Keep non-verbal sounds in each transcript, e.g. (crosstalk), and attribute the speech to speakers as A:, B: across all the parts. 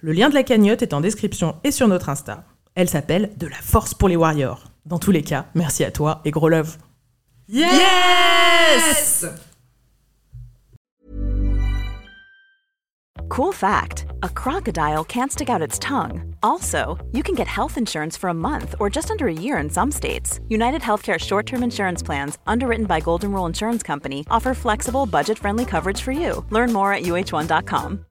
A: Le lien de la cagnotte est en description et sur notre Insta. Elle s'appelle De la force pour les warriors. Dans tous les cas, merci à toi et gros love.
B: Yes!
C: Cool fact a crocodile can't stick out its tongue. Also, you can get health insurance for a month or just under a year in some states. United Healthcare short term insurance plans, underwritten by Golden Rule Insurance Company, offer flexible, budget friendly coverage for you. Learn more at uh1.com.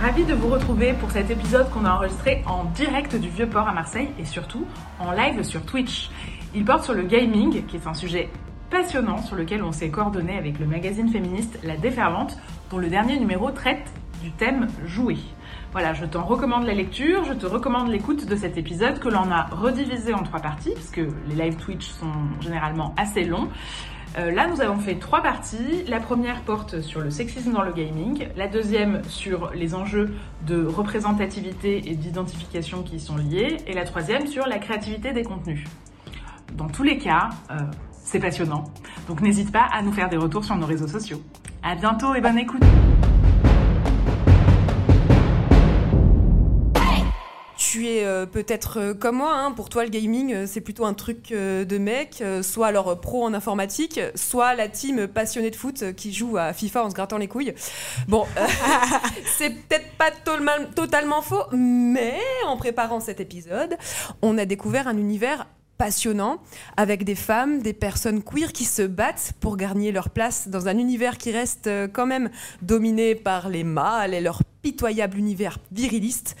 A: Warriors Ravi de vous retrouver pour cet épisode qu'on a enregistré en direct du Vieux-Port à Marseille et surtout en live sur Twitch. Il porte sur le gaming, qui est un sujet passionnant sur lequel on s'est coordonné avec le magazine féministe La Défervante, dont le dernier numéro traite du thème jouer. Voilà, je t'en recommande la lecture, je te recommande l'écoute de cet épisode que l'on a redivisé en trois parties, puisque les live Twitch sont généralement assez longs. Euh, là, nous avons fait trois parties. La première porte sur le sexisme dans le gaming, la deuxième sur les enjeux de représentativité et d'identification qui y sont liés, et la troisième sur la créativité des contenus. Dans tous les cas, euh, c'est passionnant. Donc n'hésite pas à nous faire des retours sur nos réseaux sociaux. À bientôt et bonne écoute.
B: Tu es euh, peut-être euh, comme moi, hein, pour toi le gaming euh, c'est plutôt un truc de mec, soit alors pro en informatique, soit la team passionnée de foot qui joue à FIFA en se grattant les couilles. Bon, (laughs) c'est peut-être pas totalement faux, mais en préparant cet épisode, on a découvert un univers passionnant avec des femmes, des personnes queer qui se battent pour gagner leur place dans un univers qui reste quand même dominé par les mâles et leur pitoyable univers viriliste.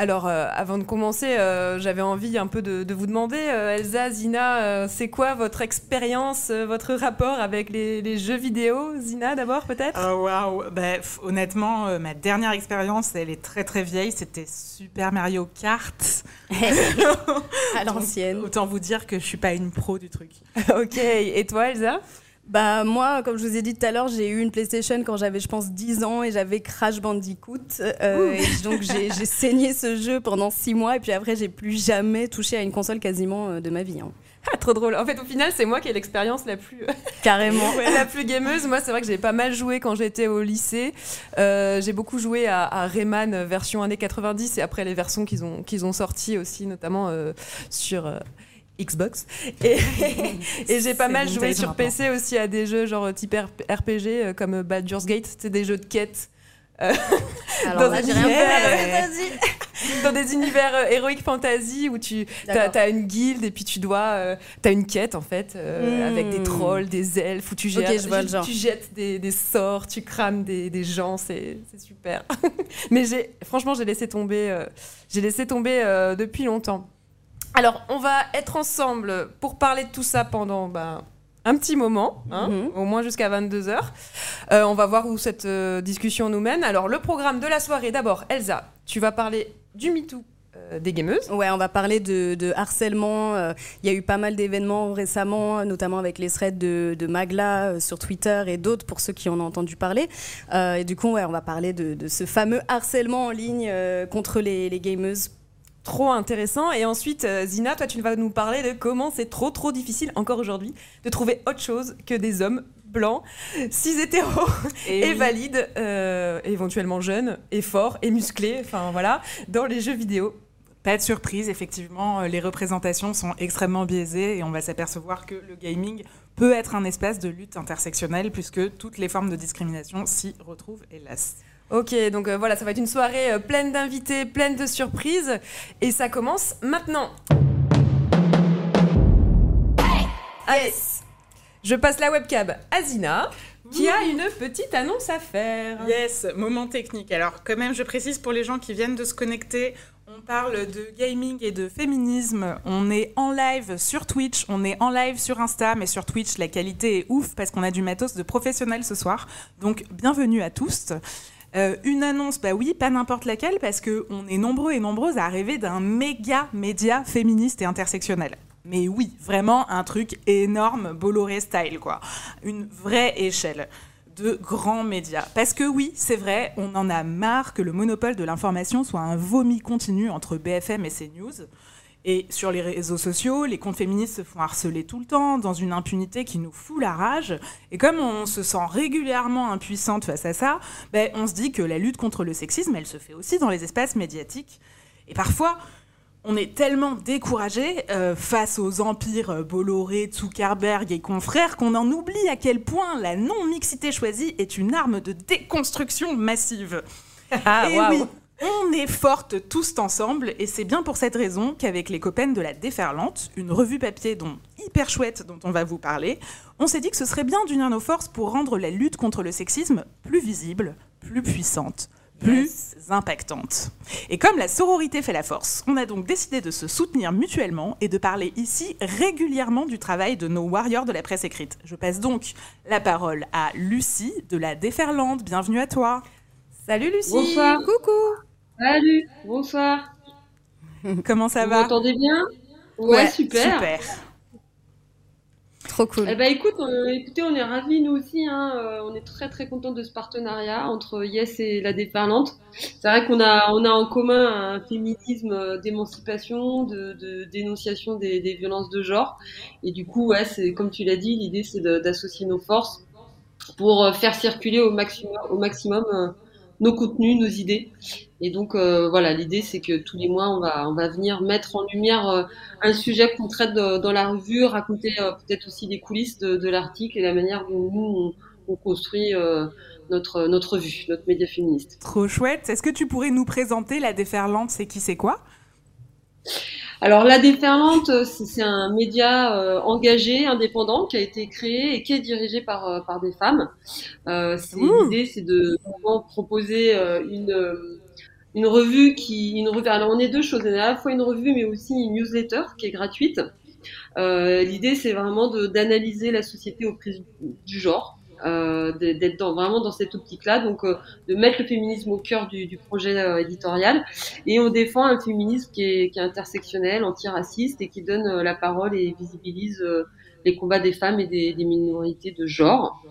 B: Alors, euh, avant de commencer, euh, j'avais envie un peu de, de vous demander, euh, Elsa, Zina, c'est quoi votre expérience, votre rapport avec les, les jeux vidéo? Zina, d'abord, peut-être?
D: Oh waouh, Bah, f- honnêtement, ma dernière expérience, elle est très très vieille. C'était Super Mario Kart. (laughs)
E: à l'ancienne.
D: Autant vous dire que je suis pas une pro du truc. (laughs)
B: Ok, et toi, Elsa?
E: Bah moi, comme je vous ai dit tout à l'heure, j'ai eu une PlayStation quand j'avais, je pense, 10 ans et j'avais Crash Bandicoot. Euh, et donc j'ai (laughs) saigné ce jeu pendant 6 mois et puis après j'ai plus jamais touché à une console quasiment euh, de ma vie. hein.
B: Ah, trop drôle. En fait, au final, c'est moi qui ai l'expérience la plus, (laughs)
E: Carrément. (laughs)
B: la plus gameuse. Moi, c'est vrai que j'ai pas mal joué quand j'étais au lycée. Euh, j'ai beaucoup joué à, à Rayman euh, version années 90 et après les versions qu'ils ont, qu'ils ont sorties aussi, notamment euh, sur. Euh, Xbox. (laughs) Et, et j'ai pas mal joué sur. PC aussi à des jeux genre type RP- RPG euh, comme Baldur's Gate. C'est des jeux de quête. Euh, (laughs)
E: Alors
B: Dans
E: là, rien
B: des univers euh, héroïques fantasy où tu as, une guilde et puis tu dois euh, t'as une quête en fait euh,
E: Hmm.
B: avec des trolls des elfes où tu
E: Ok,
B: jettes
E: je vois le genre.
B: tu jettes des, des sorts tu crames des, des gens c'est c'est super. (laughs) Mais j'ai franchement j'ai laissé tomber euh, j'ai laissé tomber euh, depuis longtemps alors on va être ensemble pour parler de tout ça pendant ben, un petit moment, hein,
E: Mhm.
B: au moins jusqu'à 22h. on va voir où cette euh, discussion nous mène. Alors, le programme de la soirée, d'abord, Elsa, tu vas parler du MeToo euh, des gameuses.
E: Ouais, on va parler de, de harcèlement. euh, Il y a eu pas mal d'événements récemment, notamment avec les threads de, de Magla euh, sur Twitter et d'autres pour ceux qui en ont entendu parler. Euh, et du coup, ouais, on va parler de, de ce fameux harcèlement en ligne euh, contre les, les gameuses.
B: Trop intéressant. Et ensuite, euh, Zina, toi, tu vas nous parler de comment c'est trop, trop difficile, encore aujourd'hui, de trouver autre chose que des hommes blancs, cis hétéros et,
D: oui.
B: valides, euh, éventuellement jeunes, et forts, et musclés, enfin voilà, dans les jeux vidéo.
D: Pas de surprise, effectivement, euh, les représentations sont extrêmement biaisées et on va s'apercevoir que le gaming peut être un espace de lutte intersectionnelle puisque toutes les formes de discrimination s'y retrouvent, hélas.
B: Ok, donc euh, voilà, ça va être une soirée euh, pleine d'invités, pleine de surprises. Et ça commence maintenant. Allez, Je passe la webcam à Zina, qui a une petite annonce à faire.
A: Yes, moment technique. Alors, quand même, je précise pour les gens qui viennent de se connecter, on parle de gaming et de féminisme. On est en live sur Twitch, on est en live sur Insta, mais sur Twitch, la qualité est ouf parce qu'on a du matos de professionnels ce soir. Donc, bienvenue à tous. Euh, une annonce, bah oui, pas n'importe laquelle, parce qu'on est nombreux et nombreuses à rêver d'un méga média féministe et intersectionnel. Mais oui, vraiment un truc énorme, Bolloré style, quoi. Une vraie échelle de grands médias. Parce que oui, c'est vrai, on en a marre que le monopole de l'information soit un vomi continu entre BFM et CNews. Et sur les réseaux sociaux, les comptes féministes se font harceler tout le temps, dans une impunité qui nous fout la rage. Et comme on se sent régulièrement impuissante face à ça, ben, on se dit que la lutte contre le sexisme, elle se fait aussi dans les espaces médiatiques. Et parfois, on est tellement découragé euh, face aux empires Bolloré, Zuckerberg et confrères qu'on en oublie à quel point la non-mixité choisie est une arme de déconstruction massive.
B: Ah,
A: et oui, on est fortes tous ensemble et c'est bien pour cette raison qu'avec les copaines de la Déferlante, une revue papier dont hyper chouette dont on va vous parler, on s'est dit que ce serait bien d'unir nos forces pour rendre la lutte contre le sexisme plus visible, plus puissante, plus impactante. Et comme la sororité fait la force, on a donc décidé de se soutenir mutuellement et de parler ici régulièrement du travail de nos warriors de la presse écrite. Je passe donc la parole à Lucie de la Déferlante. Bienvenue à toi.
B: Salut Lucie.
F: Bonsoir.
B: Coucou.
F: Salut, bonsoir. (laughs)
A: Comment ça
F: Vous
A: va
F: m'entendez bien ouais, super.
A: Super.
E: Trop cool.
F: Eh ben écoute, euh, écoutez, on est ravis nous aussi. Hein, euh, on est très très contents de ce partenariat entre Yes et la Déferlante. C'est vrai qu'on a on a en commun un féminisme euh, d'émancipation, de, de dénonciation des, des violences de genre. Et du coup, ouais, c'est comme tu l'as dit, l'idée c'est d'associer nos forces pour faire circuler au maximum au maximum euh, nos contenus, nos idées. Et donc euh, voilà, l'idée c'est que tous les mois on va on va venir mettre en lumière euh, un sujet qu'on traite dans la revue, raconter euh, peut-être aussi les coulisses de, l'article et la manière dont nous on, on construit euh, notre notre revue, notre média féministe.
A: Trop chouette. Est-ce que tu pourrais nous présenter la Déferlante C'est qui, c'est quoi?
F: Alors la déferlante, euh, c'est un média euh, engagé, indépendant, qui a été créé et qui est dirigé par euh, par des femmes. Euh. L'idée, c'est de vraiment proposer une une revue qui une revue. Alors on est deux choses, on est à la fois une revue mais aussi une newsletter qui est gratuite. L'idée, c'est vraiment d'analyser la société au prisme du genre. Euh, d'être dans, vraiment dans cette optique-là, donc euh, de mettre le féminisme au cœur du, du projet euh, éditorial. Et on défend un féminisme qui est, qui est intersectionnel, antiraciste et qui donne euh, la parole et visibilise euh, les combats des femmes et des, des minorités de genre.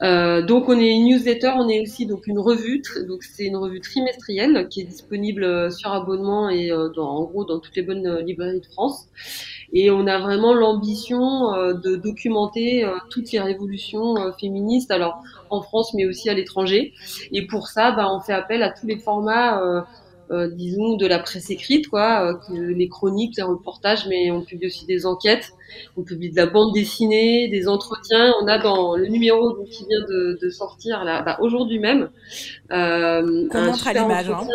F: Donc on est une newsletter, on est aussi donc une revue, donc c'est une revue trimestrielle qui est disponible sur abonnement et dans, en gros dans toutes les bonnes librairies de France. Et on a vraiment l'ambition euh, de documenter euh, toutes les révolutions euh, féministes, alors en France mais aussi à l'étranger. Et pour ça, bah, on fait appel à tous les formats, euh, euh, disons, de la presse écrite, quoi, euh, les chroniques, les reportages, mais on publie aussi des enquêtes, on publie de la bande dessinée, des entretiens. On a dans le numéro donc, qui vient de, de sortir là, bah, aujourd'hui même. Euh, un super
A: hein.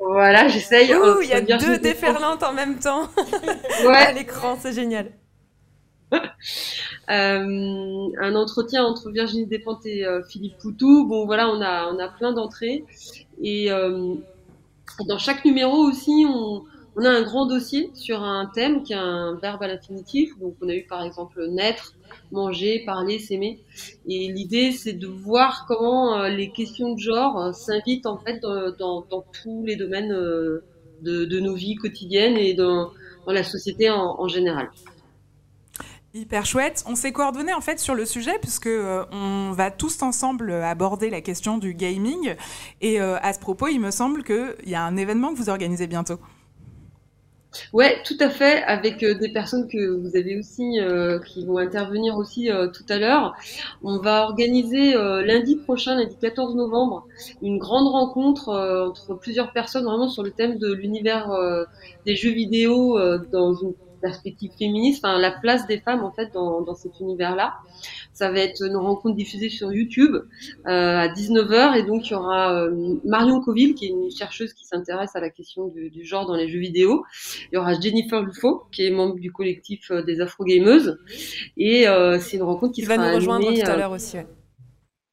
F: Voilà, j'essaye.
B: Ouh, il y a deux déferlantes en même temps (laughs)
F: Ouais,
B: à l'écran, c'est génial. (laughs)
F: Euh, un entretien entre Virginie Despentes et euh, Philippe Poutou. Bon, voilà, on a, on a plein d'entrées. Et euh, dans chaque numéro aussi, on, on a un grand dossier sur un thème qui a un verbe à l'infinitif. Donc, on a eu par exemple naître, manger, parler, s'aimer. Et l'idée, c'est de voir comment euh, les questions de genre euh, s'invitent en fait dans, tous les domaines euh, de, nos vies quotidiennes et dans, la société en, général.
A: Hyper chouette. On s'est coordonné en fait sur le sujet puisque on va tous ensemble aborder la question du gaming. Et à ce propos, il me semble qu'il y a un événement que vous organisez bientôt.
F: Ouais, tout à fait, avec euh, des personnes que vous avez aussi, euh, qui vont intervenir aussi euh, tout à l'heure. On va organiser lundi prochain, lundi 14 novembre, une grande rencontre entre plusieurs personnes vraiment sur le thème de l'univers des jeux vidéo dans une perspective féministe, enfin la place des femmes en fait dans, dans cet univers-là. Ça va être une rencontre diffusée sur YouTube euh, à 19h et donc il y aura euh, Marion Coville qui est une chercheuse qui s'intéresse à la question du, du, genre dans les jeux vidéo. Il y aura Jennifer Lufo qui est membre du collectif euh, des Afro Gameuses et c'est une rencontre qui
B: Il
F: sera
B: va nous rejoindre
F: animée,
B: tout à
F: euh,
B: l'heure aussi. ouais.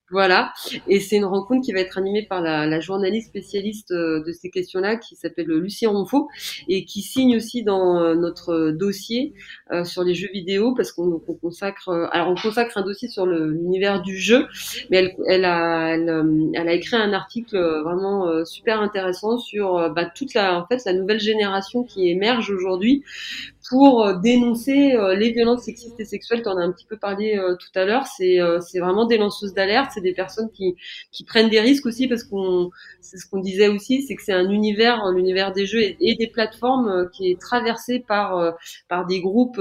F: Voilà, et c'est une rencontre qui va être animée par la, la journaliste spécialiste euh, de ces questions-là qui s'appelle Lucie Ronfaux et qui signe aussi dans euh, notre dossier euh, sur les jeux vidéo parce qu'on on consacre, euh, alors on consacre un dossier sur l'univers du jeu, mais elle, elle a, elle, elle a écrit un article vraiment super intéressant sur bah, toute la, en fait, la nouvelle génération qui émerge aujourd'hui pour euh, dénoncer euh, les violences sexistes et sexuelles. Tu en as un petit peu parlé euh, tout à l'heure. C'est c'est vraiment des lanceuses d'alerte. C'est des personnes qui, qui prennent des risques aussi parce qu'on c'est ce qu'on disait aussi, c'est que c'est un univers, l'univers des jeux et, des plateformes qui est traversé par par des groupes.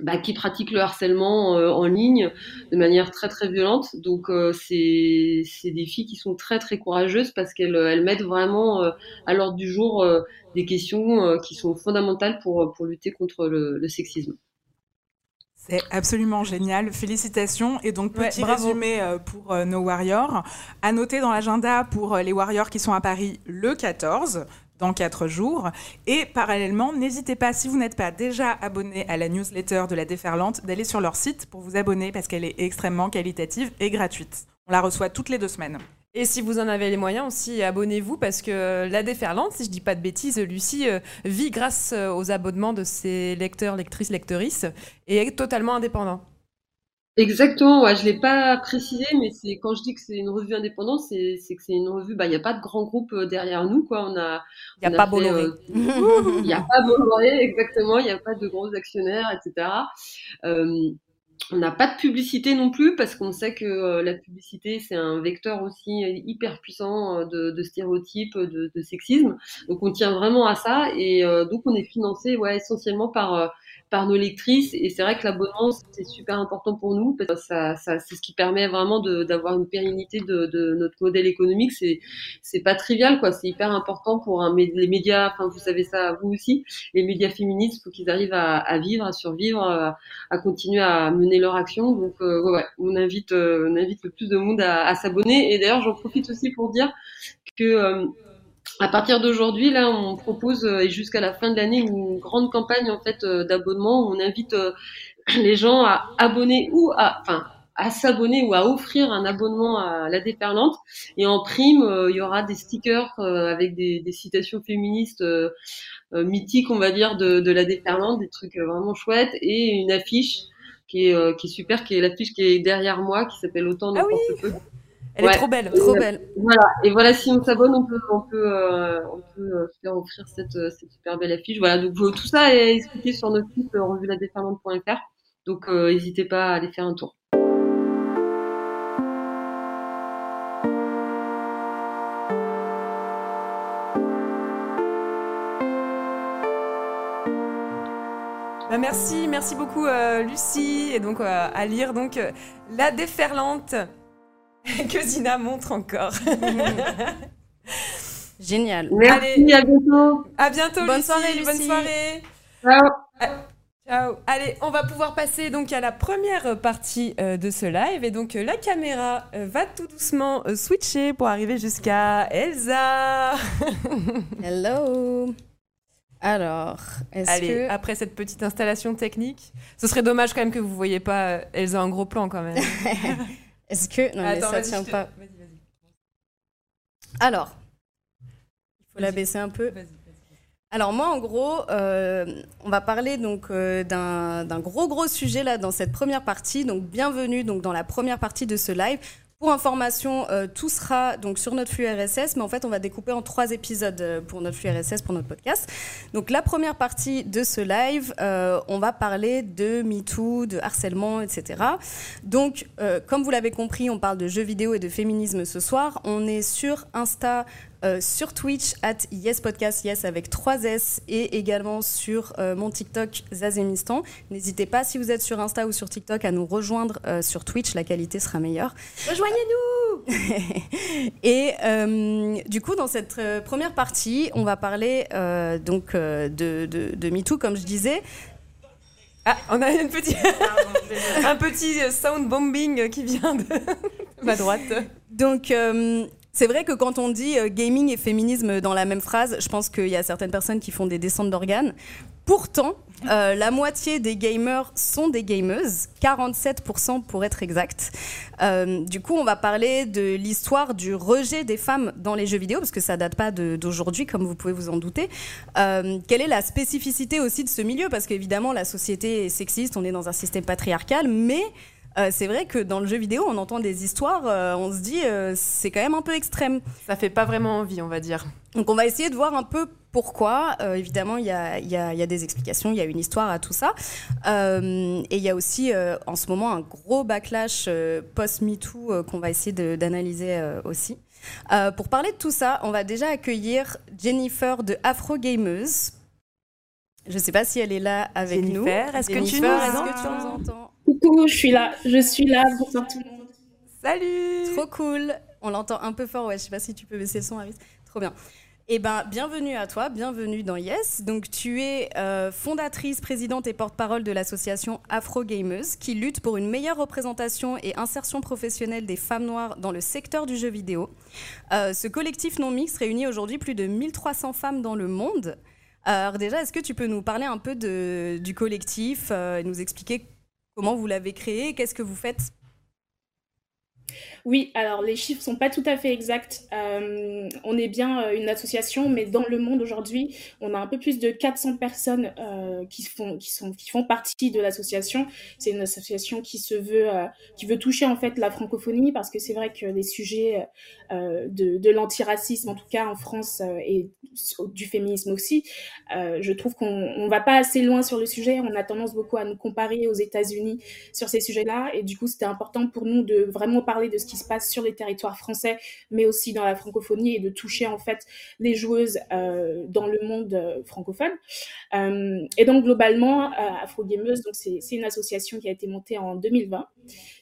F: Euh, bah, qui pratiquent le harcèlement euh, en ligne de manière très très violente. Donc euh, c'est c'est des filles qui sont très très courageuses parce qu'elles elles mettent vraiment euh, à l'ordre du jour euh, des questions euh, qui sont fondamentales pour pour lutter contre le, le sexisme.
A: C'est absolument génial. Félicitations. Et donc, petit résumé euh, pour euh, nos Warriors. À noter dans l'agenda pour euh, les Warriors qui sont à Paris le 14, dans 4 jours. Et parallèlement, n'hésitez pas, si vous n'êtes pas déjà abonné à la newsletter de la Déferlante, d'aller sur leur site pour vous abonner parce qu'elle est extrêmement qualitative et gratuite. On la reçoit toutes les deux semaines.
B: Et si vous en avez les moyens aussi, abonnez-vous parce que la déferlante, si je dis pas de bêtises, Lucie euh, vit grâce euh, aux abonnements de ses lecteurs, lectrices, lectrices et est totalement indépendant.
F: Exactement, ouais, je l'ai pas précisé, mais c'est quand je dis que c'est une revue indépendante, c'est que c'est une revue, bah il y a pas de grand groupe euh, derrière nous quoi. On a
B: Il n'y a pas Bolloré.
F: euh, (laughs) Il n'y a pas Bolloré, exactement. Il n'y a pas de gros actionnaires, etc. Euh, on n'a pas de publicité non plus parce qu'on sait que euh, la publicité c'est un vecteur aussi hyper puissant de, de stéréotypes, de, de sexisme. Donc on tient vraiment à ça et euh, donc on est financé ouais essentiellement par euh, par nos lectrices. Et c'est vrai que l'abonnement c'est super important pour nous parce que ça, ça c'est ce qui permet vraiment de- d'avoir une pérennité de, de notre modèle économique. C'est c'est pas trivial quoi. C'est hyper important pour un, les médias enfin vous savez ça vous aussi les médias féministes faut qu'ils arrivent à, à vivre à survivre à, à continuer à mener leur action. Donc euh, ouais, on invite euh, on invite le plus de monde à, à s'abonner. Et d'ailleurs j'en profite aussi pour dire que euh, à partir d'aujourd'hui, là, on propose euh, et jusqu'à la fin de l'année une grande campagne en fait euh, d'abonnement où on invite euh, (clears throat) les gens à abonner ou à, enfin, à s'abonner ou à offrir un abonnement à la déferlante. Et en prime, euh, il y aura des stickers euh, avec des, des citations féministes euh, mythiques, on va dire, de, de la déferlante, des trucs vraiment chouettes et une affiche qui est, qui est super, qui est l'affiche qui est derrière moi, qui s'appelle Autant
B: Ah
F: n'importe
B: oui.
F: peu.
B: Elle
F: Ouais.
B: est trop belle.
E: Trop belle.
F: Voilà, et voilà, si on s'abonne, on peut, on peut, euh, on peut euh, faire offrir cette, euh, cette super belle affiche. Voilà, donc euh, tout ça est expliqué sur notre site euh, revueladéferlante.fr. Donc euh, n'hésitez pas à aller faire un tour.
B: Bah, merci, merci beaucoup euh, Lucie. Et donc euh, à lire donc euh, La déferlante (laughs) que Zina montre encore. (laughs)
E: Génial.
F: Merci,
B: Allez.
F: à bientôt.
B: à bientôt
E: Bonne
B: Lucie.
E: soirée,
B: Bonne soirée.
F: Ciao.
B: Ciao. Allez, on va pouvoir passer donc à la première partie euh, de ce live et donc euh, la caméra euh, va tout doucement euh, switcher pour arriver jusqu'à Elsa. (laughs)
E: Hello. Alors, est-ce
B: Allez,
E: que
B: après cette petite installation technique, ce serait dommage quand même que vous voyez pas Elsa en gros plan quand même.
E: Est-ce que non mais ça tient
B: je te-
E: pas.
B: Vas-y, vas-y.
E: Alors, il faut la baisser un peu.
B: Vas-y, vas-y.
E: Alors moi, en gros, euh, on va parler donc euh, d'un d'un gros gros sujet là dans cette première partie. Donc bienvenue donc dans la première partie de ce live. Pour information, euh, tout sera donc sur notre flux RSS, mais en fait, on va découper en trois épisodes euh, pour notre flux RSS, pour notre podcast. Donc la première partie de ce live, euh, on va parler de MeToo, de harcèlement, etc. Donc, comme vous l'avez compris, on parle de jeux vidéo et de féminisme ce soir. On est sur Insta, euh, sur Twitch, at YesPodcast, yes avec 3 S, et également sur euh, mon TikTok, Zazemistan. N'hésitez pas, si vous êtes sur Insta ou sur TikTok, à nous rejoindre euh, sur Twitch, la qualité sera meilleure. Rejoignez-nous (laughs) et du coup, dans cette première partie, on va parler donc de, de, de MeToo, comme je disais.
B: Ah, on a une petite... (laughs) un petit sound bombing qui vient de (laughs) ma droite.
E: Donc, c'est vrai que quand on dit gaming et féminisme dans la même phrase, je pense qu'il y a certaines personnes qui font des descentes d'organes. Pourtant, euh, la moitié des gamers sont des gameuses, 47% pour être exact. Euh, du coup, on va parler de l'histoire du rejet des femmes dans les jeux vidéo, parce que ça date pas d'aujourd'hui, comme vous pouvez vous en douter. Euh, quelle est la spécificité aussi de ce milieu? Parce qu'évidemment, la société est sexiste, on est dans un système patriarcal, mais c'est vrai que dans le jeu vidéo, on entend des histoires, on se dit c'est quand même un peu extrême.
B: Ça fait pas vraiment envie, on va dire.
E: Donc on va essayer de voir un peu pourquoi. Euh, évidemment, il y a, des explications, il y a une histoire à tout ça. Euh, et il y a aussi euh, en ce moment un gros backlash post-MeToo qu'on va essayer d'analyser aussi. pour parler de tout ça, on va déjà accueillir Jennifer de Afro Gameuse. Je ne sais pas si elle est là avec nous.
B: Est-ce que tu nous,
E: entends?
G: Coucou, je suis là. Je suis là. Bonsoir tout le monde.
B: Salut
E: Trop cool. On l'entend un peu fort. Ouais, je sais pas si tu peux baisser le son, Aris. Trop bien. Eh ben, bienvenue à toi, bienvenue dans Yes. Donc, tu es euh, fondatrice, présidente et porte-parole de l'association Afro Gamers, qui lutte pour une meilleure représentation et insertion professionnelle des femmes noires dans le secteur du jeu vidéo. Euh, ce collectif non mixte réunit aujourd'hui plus de 1300 femmes dans le monde. Alors déjà, est-ce que tu peux nous parler un peu de, du collectif, euh, et nous expliquer comment vous l'avez créé, qu'est-ce que vous faites?
G: Oui, alors les chiffres sont pas tout à fait exacts. Euh, on est bien euh, une association, mais dans le monde aujourd'hui, on a un peu plus de 400 personnes euh, qui font qui sont qui font partie de l'association. C'est une association qui se veut qui veut toucher en fait la francophonie parce que c'est vrai que les sujets de, de l'antiracisme, en tout cas en France et du féminisme aussi, je trouve qu'on on va pas assez loin sur le sujet. On a tendance beaucoup à nous comparer aux États-Unis sur ces sujets-là, et du coup, c'était important pour nous de vraiment parler de ce qui se passe sur les territoires français, mais aussi dans la francophonie et de toucher en fait les joueuses euh, dans le monde euh, francophone. Euh, et donc globalement, Afro Gameuse, donc c'est une association qui a été montée en 2020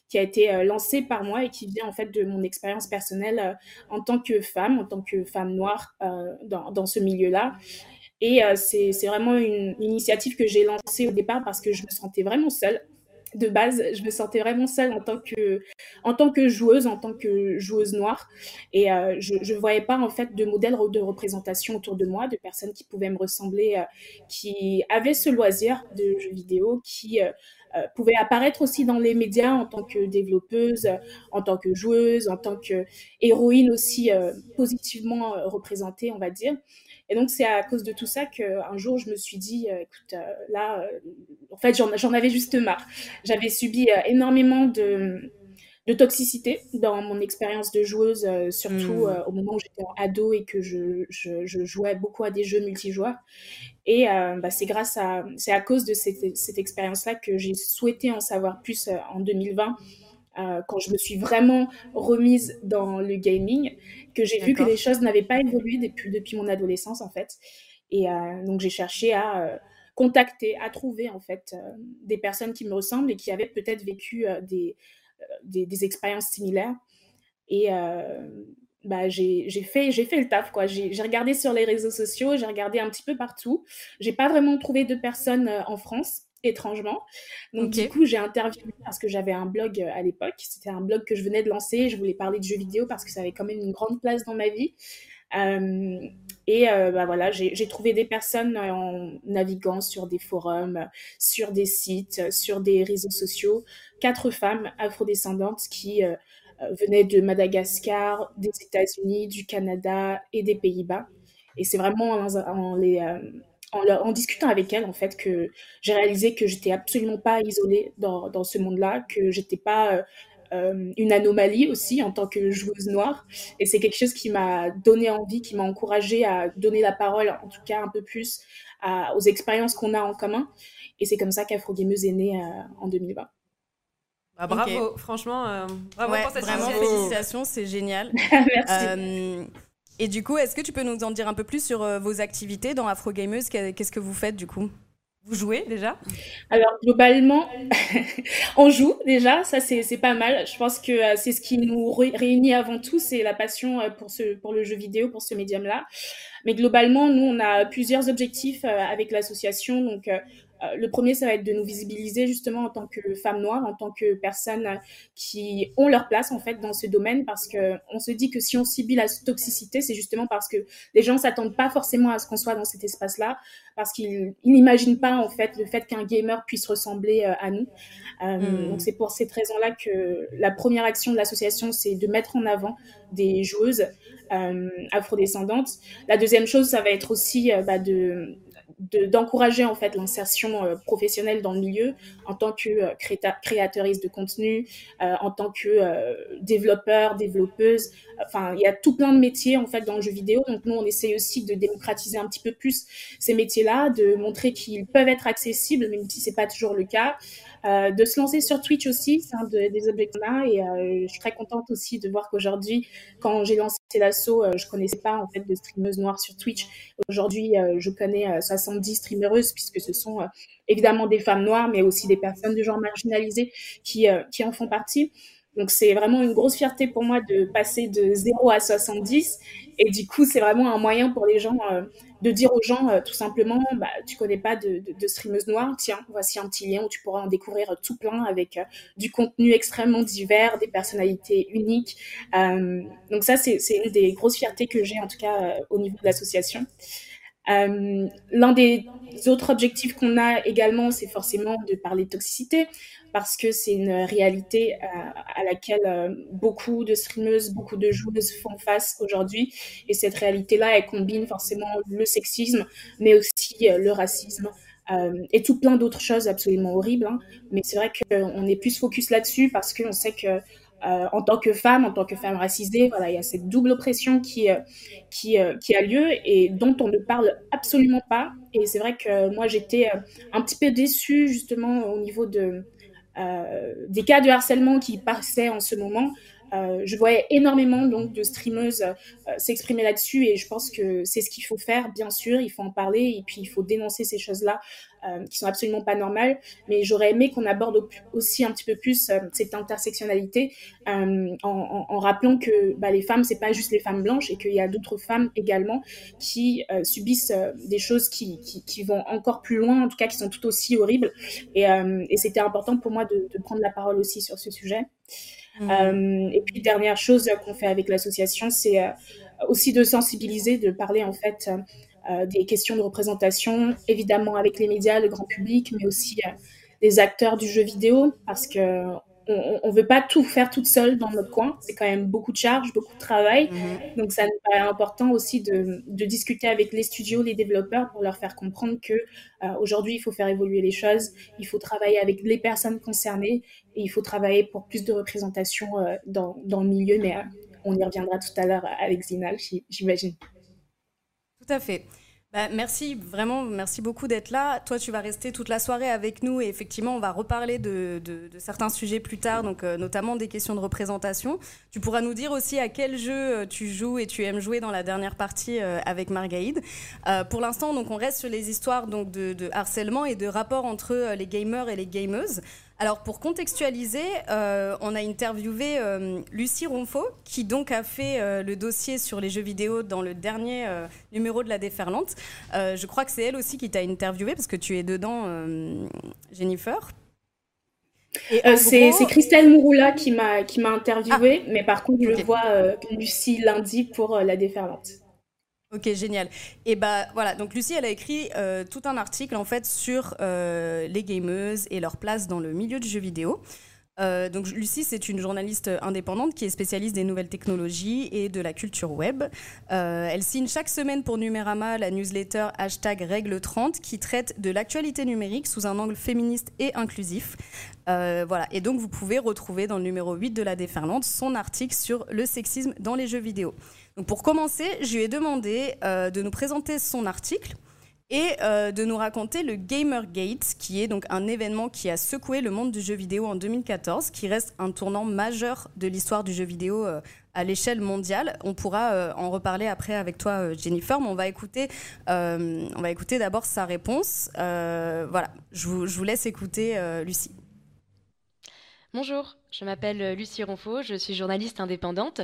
G: qui a été lancée par moi et qui vient en fait de mon expérience personnelle en tant que femme, en tant que femme noire dans, ce milieu-là. Et c'est vraiment une, initiative que j'ai lancée au départ parce que je me sentais vraiment seule de base, je me sentais vraiment seule en tant que, en tant que joueuse, en tant que joueuse noire. Et euh, je ne voyais pas en fait de modèle de représentation autour de moi, de personnes qui pouvaient me ressembler, euh, qui avaient ce loisir de jeux vidéo, qui euh, pouvaient apparaître aussi dans les médias en tant que développeuse, en tant que joueuse, en tant que héroïne aussi positivement représentée, on va dire. Et donc, c'est à cause de tout ça qu'un jour, je me suis dit, euh, écoute, euh, là, euh, en fait, j'en avais juste marre. J'avais subi énormément de, de, toxicité dans mon expérience de joueuse, surtout hmm. au moment où j'étais ado et que je, je, je, jouais beaucoup à des jeux multijoueurs. Et bah, c'est grâce à, c'est à cause de cette, cette expérience-là que j'ai souhaité en savoir plus en 2020 euh, quand je me suis vraiment remise dans le gaming, que j'ai vu que les choses n'avaient pas évolué depuis, depuis mon adolescence en fait. Et euh, donc j'ai cherché à euh, contacter, à trouver en fait des personnes qui me ressemblent et qui avaient peut-être vécu des, des, des, expériences similaires. Et bah, j'ai fait, fait le taf. quoi. J'ai regardé sur les réseaux sociaux, j'ai regardé un petit peu partout. J'ai pas vraiment trouvé de personnes en France étrangement. Donc du coup, j'ai interviewé parce que j'avais un blog euh, à l'époque. C'était un blog que je venais de lancer. Je voulais parler de jeux vidéo parce que ça avait quand même une grande place dans ma vie. Euh, et euh, bah voilà, j'ai trouvé des personnes en naviguant sur des forums, sur des sites, sur des réseaux sociaux, quatre femmes afrodescendantes qui venaient de Madagascar, des États-Unis, du Canada et des Pays-Bas. Et c'est vraiment en, les en, discutant avec elle, en fait, que j'ai réalisé que j'étais absolument pas isolée dans, dans ce monde-là, que j'étais pas euh, euh, une anomalie aussi en tant que joueuse noire. Et c'est quelque chose qui m'a donné envie, qui m'a encouragée à donner la parole, en tout cas un peu plus, aux expériences qu'on a en commun. Et c'est comme ça qu'Afro Gameuse est née euh, en 2020.
B: Bah, bravo, franchement, bravo
E: pour cette Vraiment, félicitations, c'est génial. (laughs)
G: Merci.
E: Et du coup, est-ce que tu peux nous en dire un peu plus sur euh, vos activités dans Afro Gameuse Qu'est-ce que vous faites du coup? Vous jouez déjà?
G: Alors globalement, (laughs) on joue déjà, ça c'est pas mal. Je pense que euh, c'est ce qui nous réunit avant tout, c'est la passion euh, pour, ce, pour le jeu vidéo, pour ce médium-là. Mais globalement, nous, on a plusieurs objectifs avec l'association. Donc, le premier, ça va être de nous visibiliser justement en tant que femmes noires, en tant que personnes qui ont leur place en fait dans ce domaine, parce que on se dit que si on subit la toxicité, c'est justement parce que les gens s'attendent pas forcément à ce qu'on soit dans cet espace-là, parce qu'ils n'imaginent pas en fait le fait qu'un gamer puisse ressembler euh, à nous. Euh, hmm. Donc c'est pour cette raison-là que la première action de l'association, c'est de mettre en avant des joueuses afrodescendantes. La deuxième chose, ça va être aussi bah, de d'encourager en fait l'insertion euh, professionnelle dans le milieu en tant que euh, créatrice de contenu, euh, en tant que développeur, développeuse. Enfin, il y a tout plein de métiers en fait dans le jeu vidéo. Donc nous, on essaye aussi de démocratiser un petit peu plus ces métiers-là, de montrer qu'ils peuvent être accessibles, même si c'est pas toujours le cas. Euh, de se lancer sur Twitch aussi, c'est un des objectifs là. Et euh, je suis très contente aussi de voir qu'aujourd'hui, quand j'ai lancé l'assaut, euh, je connaissais pas en fait de streameuses noires sur Twitch. Aujourd'hui, je connais 70 streamereuses puisque ce sont évidemment des femmes noires, mais aussi des personnes de genre marginalisées qui, qui en font partie. Donc c'est vraiment une grosse fierté pour moi de passer de 0 à 70. Et du coup, c'est vraiment un moyen pour les gens euh, de dire aux gens euh, tout simplement, bah, tu connais pas de, de, streameuse noire, tiens, voici un petit lien où tu pourras en découvrir tout plein avec euh, du contenu extrêmement divers, des personnalités uniques. donc ça, c'est une des grosses fiertés que j'ai en tout cas au niveau de l'association. L'un des autres objectifs qu'on a également, c'est forcément de parler de toxicité parce que c'est une réalité euh, à laquelle euh, beaucoup de streameuses, beaucoup de joueuses font face aujourd'hui. Et cette réalité-là, elle combine forcément le sexisme, mais aussi euh, le racisme. et tout plein d'autres choses absolument horribles. Hein. Mais c'est vrai qu'on est plus focus là-dessus parce qu'on sait que en tant que femme, en tant que femme racisée, voilà, il y a cette double oppression qui, qui, qui a lieu et dont on ne parle absolument pas. Et c'est vrai que moi, j'étais un petit peu déçue justement au niveau de, euh, des cas de harcèlement qui passaient en ce moment. Euh, je voyais énormément donc de streameuses euh, s'exprimer là-dessus et je pense que c'est ce qu'il faut faire, bien sûr, il faut en parler et puis il faut dénoncer ces choses-là euh, qui sont absolument pas normales. Mais j'aurais aimé qu'on aborde aussi un petit peu plus euh, cette intersectionnalité euh, en, en, rappelant que bah, les femmes, c'est pas juste les femmes blanches et qu'il y a d'autres femmes également qui subissent des choses qui, qui, qui, vont encore plus loin, en tout cas qui sont tout aussi horribles. Et, et c'était important pour moi de, de, prendre la parole aussi sur ce sujet. Mmh. et puis dernière chose qu'on fait avec l'association, c'est aussi de sensibiliser, de parler en fait euh, des questions de représentation, évidemment avec les médias, le grand public, mais aussi euh, les acteurs du jeu vidéo, parce que on ne veut pas tout faire toute seule dans notre coin. C'est quand même beaucoup de charges, beaucoup de travail. Mhm. Donc, ça nous paraît important aussi de, de, discuter avec les studios, les développeurs pour leur faire comprendre que euh, aujourd'hui, il faut faire évoluer les choses. Il faut travailler avec les personnes concernées et il faut travailler pour plus de représentation dans, dans, le milieu. Mais on y reviendra tout à l'heure avec Zinal, j'imagine.
E: Tout à fait. Bah, merci, vraiment, merci beaucoup d'être là. Toi, tu vas rester toute la soirée avec nous et effectivement, on va reparler de, certains sujets plus tard, donc euh, notamment des questions de représentation. Tu pourras nous dire aussi à quel jeu euh, tu joues et tu aimes jouer dans la dernière partie euh, avec Margaïde. pour l'instant, donc, on reste sur les histoires donc, de, de, harcèlement et de rapport entre les gamers et les gameuses. Alors pour contextualiser, euh, on a interviewé euh, Lucie Ronfaux, qui donc a fait euh, le dossier sur les jeux vidéo dans le dernier numéro de la déferlante. je crois que c'est elle aussi qui t'a interviewé parce que tu es dedans, Jennifer.
G: c'est Christelle Mouroula qui m'a interviewé, ah. mais par contre je vois Lucie lundi pour la déferlante.
E: Ok, génial. Et bah voilà, donc Lucie, elle a écrit euh, tout un article en fait sur euh, les gameuses et leur place dans le milieu du jeu vidéo. Euh, donc Lucie, c'est une journaliste indépendante qui est spécialiste des nouvelles technologies et de la culture web. elle signe chaque semaine pour Numérama la newsletter hashtag Règle 30 qui traite de l'actualité numérique sous un angle féministe et inclusif. voilà, et donc vous pouvez retrouver dans le numéro 8 de la déferlante son article sur le sexisme dans les jeux vidéo. Donc pour commencer, je lui ai demandé euh, de nous présenter son article et euh, de nous raconter le Gamergate, qui est donc un événement qui a secoué le monde du jeu vidéo en 2014, qui reste un tournant majeur de l'histoire du jeu vidéo euh, à l'échelle mondiale. On pourra en reparler après avec toi, Jennifer, mais on va écouter, on écouter d'abord sa réponse. voilà, je vous, laisse écouter Lucie.
H: Bonjour, je m'appelle euh, Lucie Ronfaux, je suis journaliste indépendante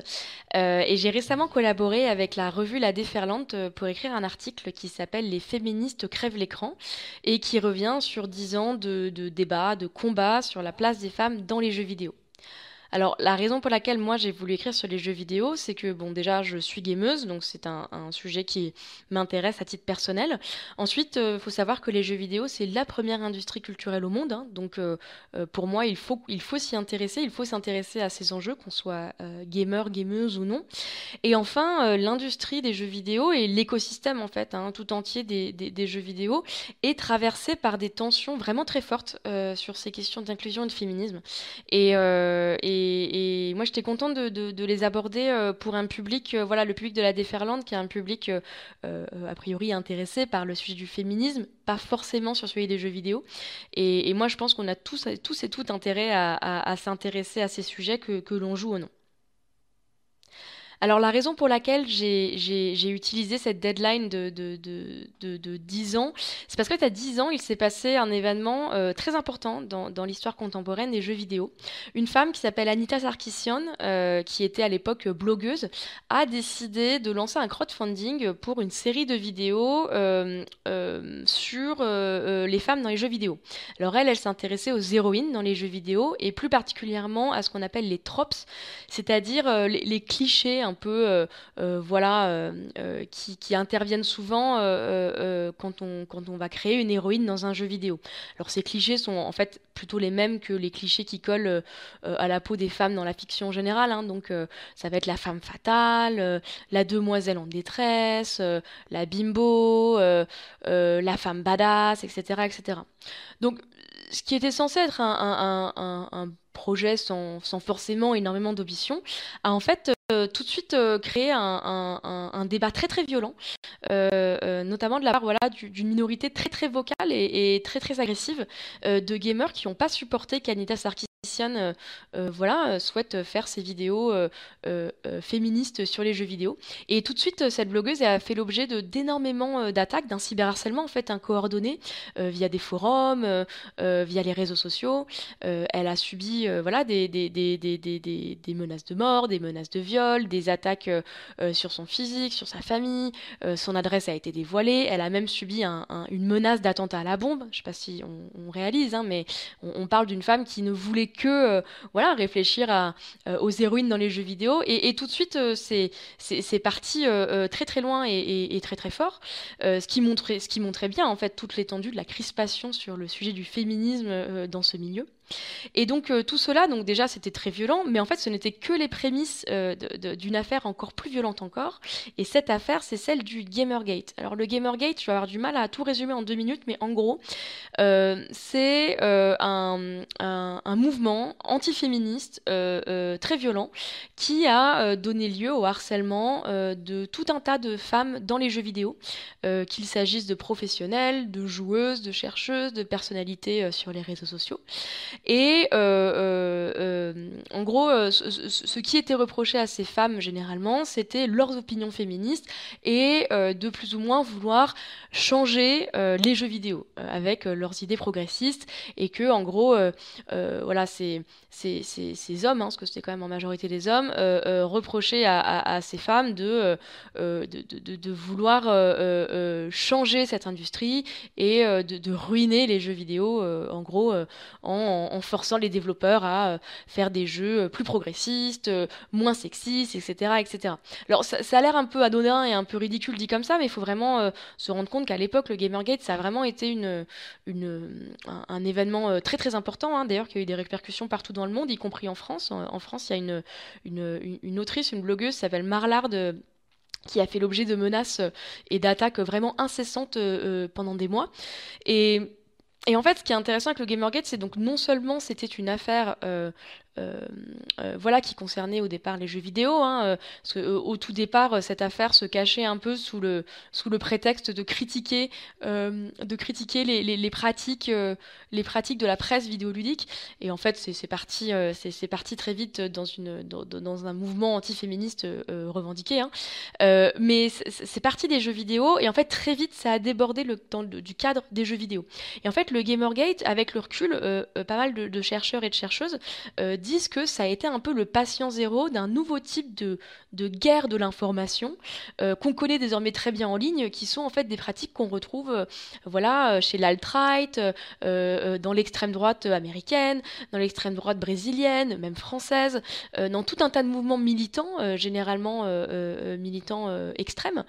H: euh, et j'ai récemment collaboré avec la revue La Déferlante euh, pour écrire un article qui s'appelle Les féministes crèvent l'écran et qui revient sur dix ans de, de débats, de combats sur la place des femmes dans les jeux vidéo. Alors, la raison pour laquelle moi j'ai voulu écrire sur les jeux vidéo, c'est que, bon, déjà, je suis gameuse, donc c'est un, sujet qui m'intéresse à titre personnel. Ensuite, il euh, faut savoir que les jeux vidéo, c'est la première industrie culturelle au monde, hein. donc euh, euh, pour moi, il faut, s'y intéresser, il faut s'intéresser à ces enjeux, qu'on soit gamer, gameuse ou non. Et enfin, l'industrie des jeux vidéo et l'écosystème, en fait, hein, tout entier des, jeux vidéo est traversé par des tensions vraiment très fortes sur ces questions d'inclusion et de féminisme. et et, moi, j'étais contente de, les aborder euh, pour un public, euh, voilà, le public de la Déferlante, qui est un public euh, a priori intéressé par le sujet du féminisme, pas forcément sur celui des jeux vidéo. Et, moi, je pense qu'on a tous, tous et toutes intérêt à, s'intéresser à ces sujets que l'on joue ou non. Alors la raison pour laquelle j'ai utilisé cette deadline de, de, de, de 10 ans, c'est parce que tu as 10 ans, il s'est passé un événement euh, très important dans, l'histoire contemporaine des jeux vidéo. Une femme qui s'appelle Anita Sarkisian, euh, qui était à l'époque blogueuse, a décidé de lancer un crowdfunding pour une série de vidéos euh, sur les femmes dans les jeux vidéo. Alors elle, elle s'intéressait aux héroïnes dans les jeux vidéo et plus particulièrement à ce qu'on appelle les tropes, c'est-à-dire les clichés un peu, euh, euh, voilà, euh, qui, qui, interviennent souvent quand, on, quand on va créer une héroïne dans un jeu vidéo. Alors ces clichés sont en fait plutôt les mêmes que les clichés qui collent à la peau des femmes dans la fiction générale. Hein. Donc ça va être la femme fatale, la demoiselle en détresse, la bimbo, la femme badass, etc., etc. Donc ce qui était censé être un, un, projet sans, sans, forcément énormément d'ambition, a en fait euh, tout de suite euh, créé un, un, débat très très violent, euh, notamment de la part voilà, d'une minorité très très vocale et, très très agressive de gamers qui n'ont pas supporté qu'Anita Sarkis euh, euh, voilà, euh, souhaite faire ses vidéos féministes sur les jeux vidéo. Et tout de suite, cette blogueuse a fait l'objet d'énormément d'attaques, d'un cyberharcèlement en fait, un coordonné via des forums, via les réseaux sociaux. elle a subi voilà, des, des, des, des, menaces de mort, des menaces de viol, des attaques sur son physique, sur sa famille. son adresse a été dévoilée. Elle a même subi une menace d'attentat à la bombe. Je ne sais pas si on, réalise, hein, mais on, on parle d'une femme qui ne voulait que euh, voilà réfléchir euh, aux héroïnes dans les jeux vidéo. Et, tout de suite, euh, c'est parti très très loin et, très très fort, ce qui montrait ce qui montrait bien en fait toute l'étendue de la crispation sur le sujet du féminisme dans ce milieu. Et donc euh, tout cela, donc déjà c'était très violent, mais en fait ce n'était que les prémices euh, d'une affaire encore plus violente encore. Et cette affaire, c'est celle du Gamergate. Alors le Gamergate, je vais avoir du mal à tout résumer en deux minutes, mais en gros, euh, c'est un, un, mouvement antiféministe très violent qui a donné lieu au harcèlement de tout un tas de femmes dans les jeux vidéo, qu'il s'agisse de professionnels, de joueuses, de chercheuses, de personnalités sur les réseaux sociaux. Et euh, euh, euh, en gros, ce, qui était reproché à ces femmes généralement, c'était leurs opinions féministes et de plus ou moins vouloir changer les jeux vidéo avec leurs idées progressistes et que en gros, voilà, ces, ces, ces, hommes, hein, parce que c'était quand même en majorité des hommes, reprochaient à, ces femmes de, de, vouloir changer cette industrie et de, ruiner les jeux vidéo, en gros, en en, forçant les développeurs à euh, faire des jeux euh, plus progressistes, euh, moins sexistes, etc. etc. Alors ça, a l'air un peu anodin et un peu ridicule dit comme ça, mais il faut vraiment se rendre compte qu'à l'époque, le Gamergate, ça a vraiment été une, un, événement très très important, hein, d'ailleurs, qui a eu des répercussions partout dans le monde, y compris en France. En, France, il y a une, une, une, autrice, une blogueuse, s'appelle Marlard qui a fait l'objet de menaces et d'attaques vraiment incessantes pendant des mois. Et et en fait, ce qui est intéressant avec le Gamergate, c'est donc non seulement c'était une affaire euh, voilà, qui concernait au départ les jeux vidéo. Hein, que, au tout départ, cette affaire se cachait un peu sous le, sous le prétexte de critiquer, de critiquer les, les, pratiques, les pratiques de la presse vidéoludique. Et en fait, c'est parti, parti très vite dans, une, dans, un mouvement antiféministe revendiqué. Hein. mais c'est parti des jeux vidéo et en fait très vite ça a débordé le, du cadre des jeux vidéo. Et en fait le Gamergate, avec le recul, euh, euh, pas mal de, chercheurs et de chercheuses euh, disent que ça a été un peu le patient zéro d'un nouveau type de, de guerre de l'information qu'on connaît désormais très bien en ligne, qui sont en fait des pratiques qu'on retrouve voilà, chez l'alt-right, dans l'extrême droite américaine, dans l'extrême droite brésilienne, même française, dans tout un tas de mouvements militants, généralement militants extrêmes,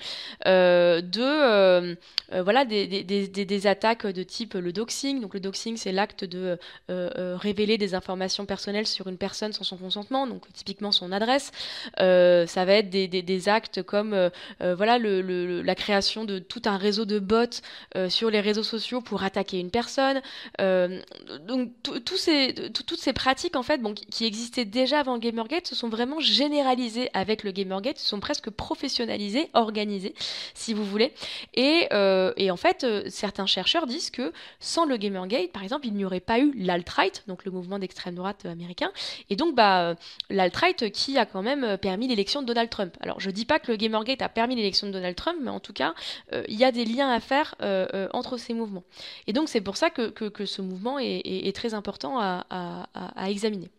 H: de voilà, des, des, des, attaques de type le doxing. Donc le doxing, c'est l'acte de révéler des informations personnelles sur une personne sans son consentement, donc typiquement son adresse. ça va être des, actes comme voilà, le, la création de tout un réseau de bots sur les réseaux sociaux pour attaquer une personne. donc toutes ces pratiques en fait, bon, qui existaient déjà avant Gamergate se sont vraiment généralisées avec le Gamergate, se sont presque professionnalisées, organisées, si vous voulez. Et, euh, et en fait, euh, certains chercheurs disent que sans le Gamergate, par exemple, il n'y aurait pas eu l'alt-right, donc le mouvement d'extrême droite américain, et donc bah, euh, l'alt-right qui a quand même permis l'élection de Donald Trump. Alors je dis pas que le Gamergate a permis l'élection de Donald Trump, mais en tout cas, il y a des liens à faire entre ces mouvements. Et donc c'est pour ça que, que, ce mouvement est, est, très important à, à, à examiner.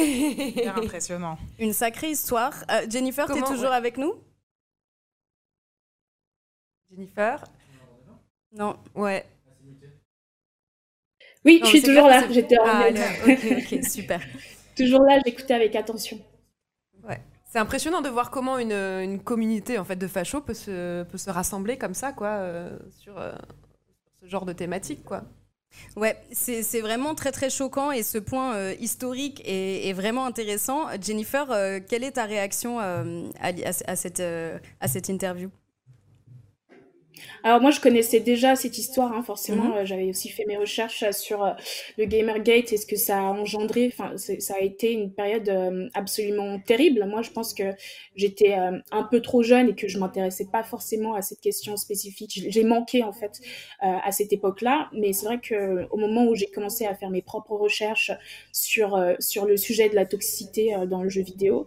H: (laughs)
A: impressionnant.
E: Une sacrée histoire. Jennifer, tu es toujours avec nous?
B: Jennifer? Non, ouais.
G: Oui, je suis toujours là. J'étais en ah,
E: ok, (laughs) super.
G: toujours là, j'écoutais avec attention.
B: Ouais. C'est impressionnant de voir comment une, une, communauté en fait de fachos peut se, peut se rassembler comme ça, quoi, euh, sur euh, ce genre de thématique, quoi.
E: Ouais, c'est vraiment très très choquant et ce point euh, historique est, vraiment intéressant. Jennifer, quelle est ta réaction à, à, cette, à cette interview?
G: Alors moi, je connaissais déjà cette histoire, hein, forcément. Mhm. Euh, j'avais aussi fait mes recherches euh, sur euh, le Gamergate et ce que ça a engendré. Enfin, ça a été une période absolument terrible. Moi, je pense que j'étais un peu trop jeune et que je m'intéressais pas forcément à cette question spécifique. J'ai manqué en fait à cette époque-là. Mais c'est vrai que au moment où j'ai commencé à faire mes propres recherches sur sur le sujet de la toxicité dans le jeu vidéo,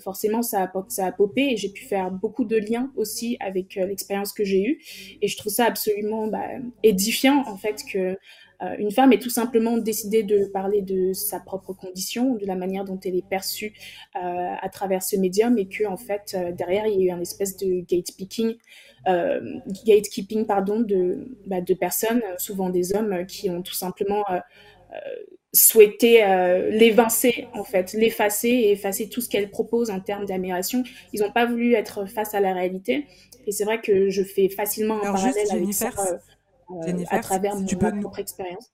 G: forcément, ça a, ça a popé et j'ai pu faire beaucoup de liens aussi avec euh, que j'ai eue. Et je trouve ça absolument bah, édifiant, en fait, que euh, une femme ait tout simplement décidé de parler de sa propre condition, de la manière dont elle est perçue à travers ce médium et que, en fait, derrière, il y a eu un espèce de gatekeeping, gatekeeping pardon, de, bah, de personnes, souvent des hommes, qui ont tout simplement souhaité euh, l'évincer en fait, l'effacer et effacer tout ce qu'elle propose en termes d'amélioration. Ils n'ont pas voulu être face à la réalité. Et c'est vrai que je fais facilement un parallèle avec ça euh, euh, à travers mon, ma propre expérience.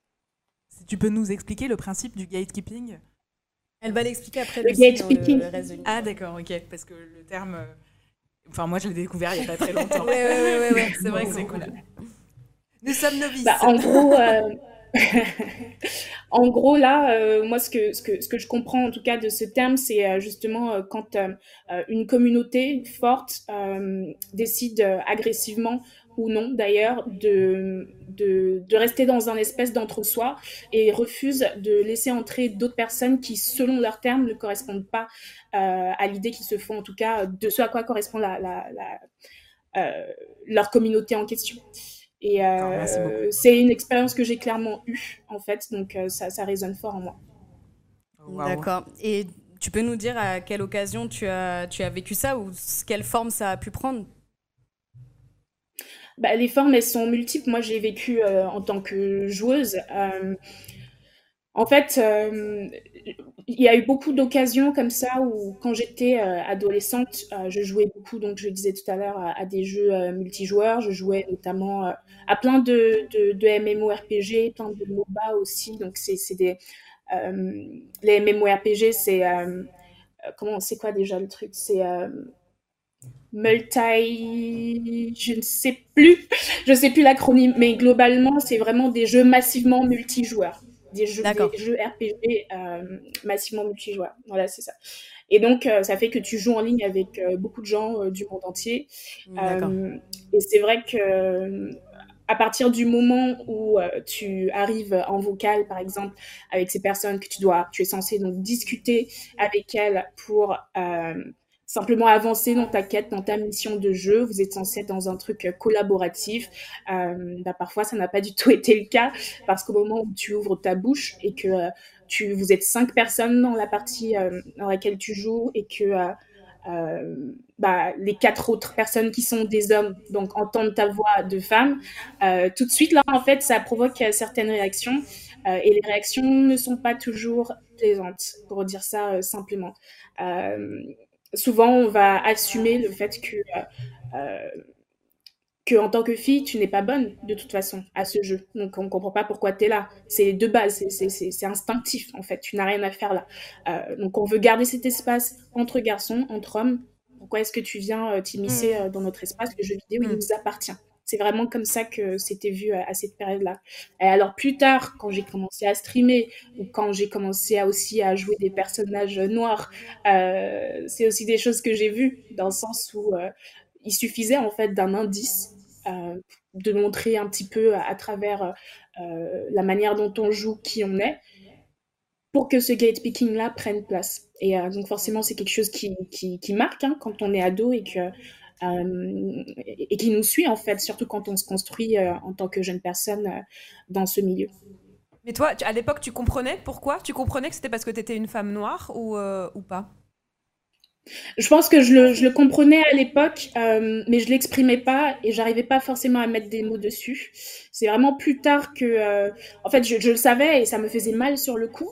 A: Si tu peux nous expliquer le principe du gatekeeping?
E: Elle va l'expliquer après
G: le gatekeeping.
A: ah d'accord, ok, parce que le terme... Enfin, moi, je l'ai découvert il n'y a pas très longtemps.
B: oui, oui, oui, c'est vrai que c'est cool. Nous sommes novices.
G: Bah, en gros, (laughs) (laughs) en gros, là, euh, moi, ce que, je comprends en tout cas de ce terme, c'est euh, justement euh, quand une communauté forte décide agressivement ou non d'ailleurs de, rester dans un espèce d'entre-soi et refuse de laisser entrer d'autres personnes qui, selon leurs termes, ne correspondent pas à l'idée qu'ils se font, en tout cas, de ce à quoi correspond la leur communauté en question. Et euh, c'est une expérience que j'ai clairement eue, en fait, donc euh, ça, ça, résonne fort en moi.
E: D'accord. Et tu peux nous dire à quelle occasion tu as, tu as vécu ça ou quelle forme ça a pu prendre?
G: Bah, Les formes, elles sont multiples. Moi, j'ai vécu euh, en tant que joueuse. en fait, il y a eu beaucoup d'occasions comme ça où, quand j'étais euh, adolescente, euh, je jouais beaucoup, donc je disais tout à l'heure, à, des jeux euh, multijoueurs. Je jouais notamment à plein de, de, MMORPG, plein de MOBA aussi. Donc, c'est des. les MMORPG, c'est. comment C'est quoi déjà le truc? C'est. multi. Je ne sais plus. (laughs) Je ne sais plus l'acronyme, mais globalement, c'est vraiment des jeux massivement multijoueurs. Des jeux, des jeux RPG massivement multijoueurs. Voilà, c'est ça. Et donc, ça fait que tu joues en ligne avec beaucoup de gens du monde entier. et c'est vrai que à partir du moment où euh, tu arrives en vocal, par exemple, avec ces personnes que tu dois, tu es censé donc discuter avec elles pour euh, simplement avancer dans ta quête, dans ta mission de jeu. Vous êtes censé être dans un truc collaboratif. Euh, bah, parfois, ça n'a pas du tout (laughs) été le cas parce qu'au moment où tu ouvres ta bouche et que tu, vous êtes cinq personnes dans la partie dans laquelle tu joues et que euh, bah, les quatre autres personnes qui sont des hommes donc entendent ta voix de femme, euh, tout de suite là en fait ça provoque certaines réactions euh, et les réactions ne sont pas toujours plaisantes pour dire ça simplement. Souvent on va assumer le fait que que en tant que fille, tu n'es pas bonne de toute façon à ce jeu. Donc on ne comprend pas pourquoi tu es là. C'est de base, c'est instinctif en fait. Tu n'as rien à faire là. Euh, donc on veut garder cet espace entre garçons, entre hommes. Pourquoi est-ce que tu viens euh, t'immiscer mm. euh, dans notre espace? Le jeu vidéo, il mm. nous appartient. C'est vraiment comme ça que c'était vu à, cette période-là. Et alors plus tard, quand j'ai commencé à streamer ou quand j'ai commencé à aussi à jouer des personnages noirs, c'est aussi des choses que j'ai vues dans le sens où il suffisait en fait d'un indice euh, de montrer un petit peu à, travers euh, la manière dont on joue qui on est pour que ce gate picking là prenne place. Et euh, donc forcément c'est quelque chose qui, qui, marque hein, quand on est ado et que et qui nous suit en fait, surtout quand on se construit en tant que jeune personne dans ce milieu.
B: Mais toi, à l'époque, tu comprenais pourquoi? Tu comprenais que c'était parce que tu étais une femme noire ou, ou pas?
G: Je pense que je le, comprenais à l'époque, euh, mais je l'exprimais pas et j'arrivais pas forcément à mettre des mots dessus. C'est vraiment plus tard que, euh, en fait, je, le savais et ça me faisait mal sur le coup.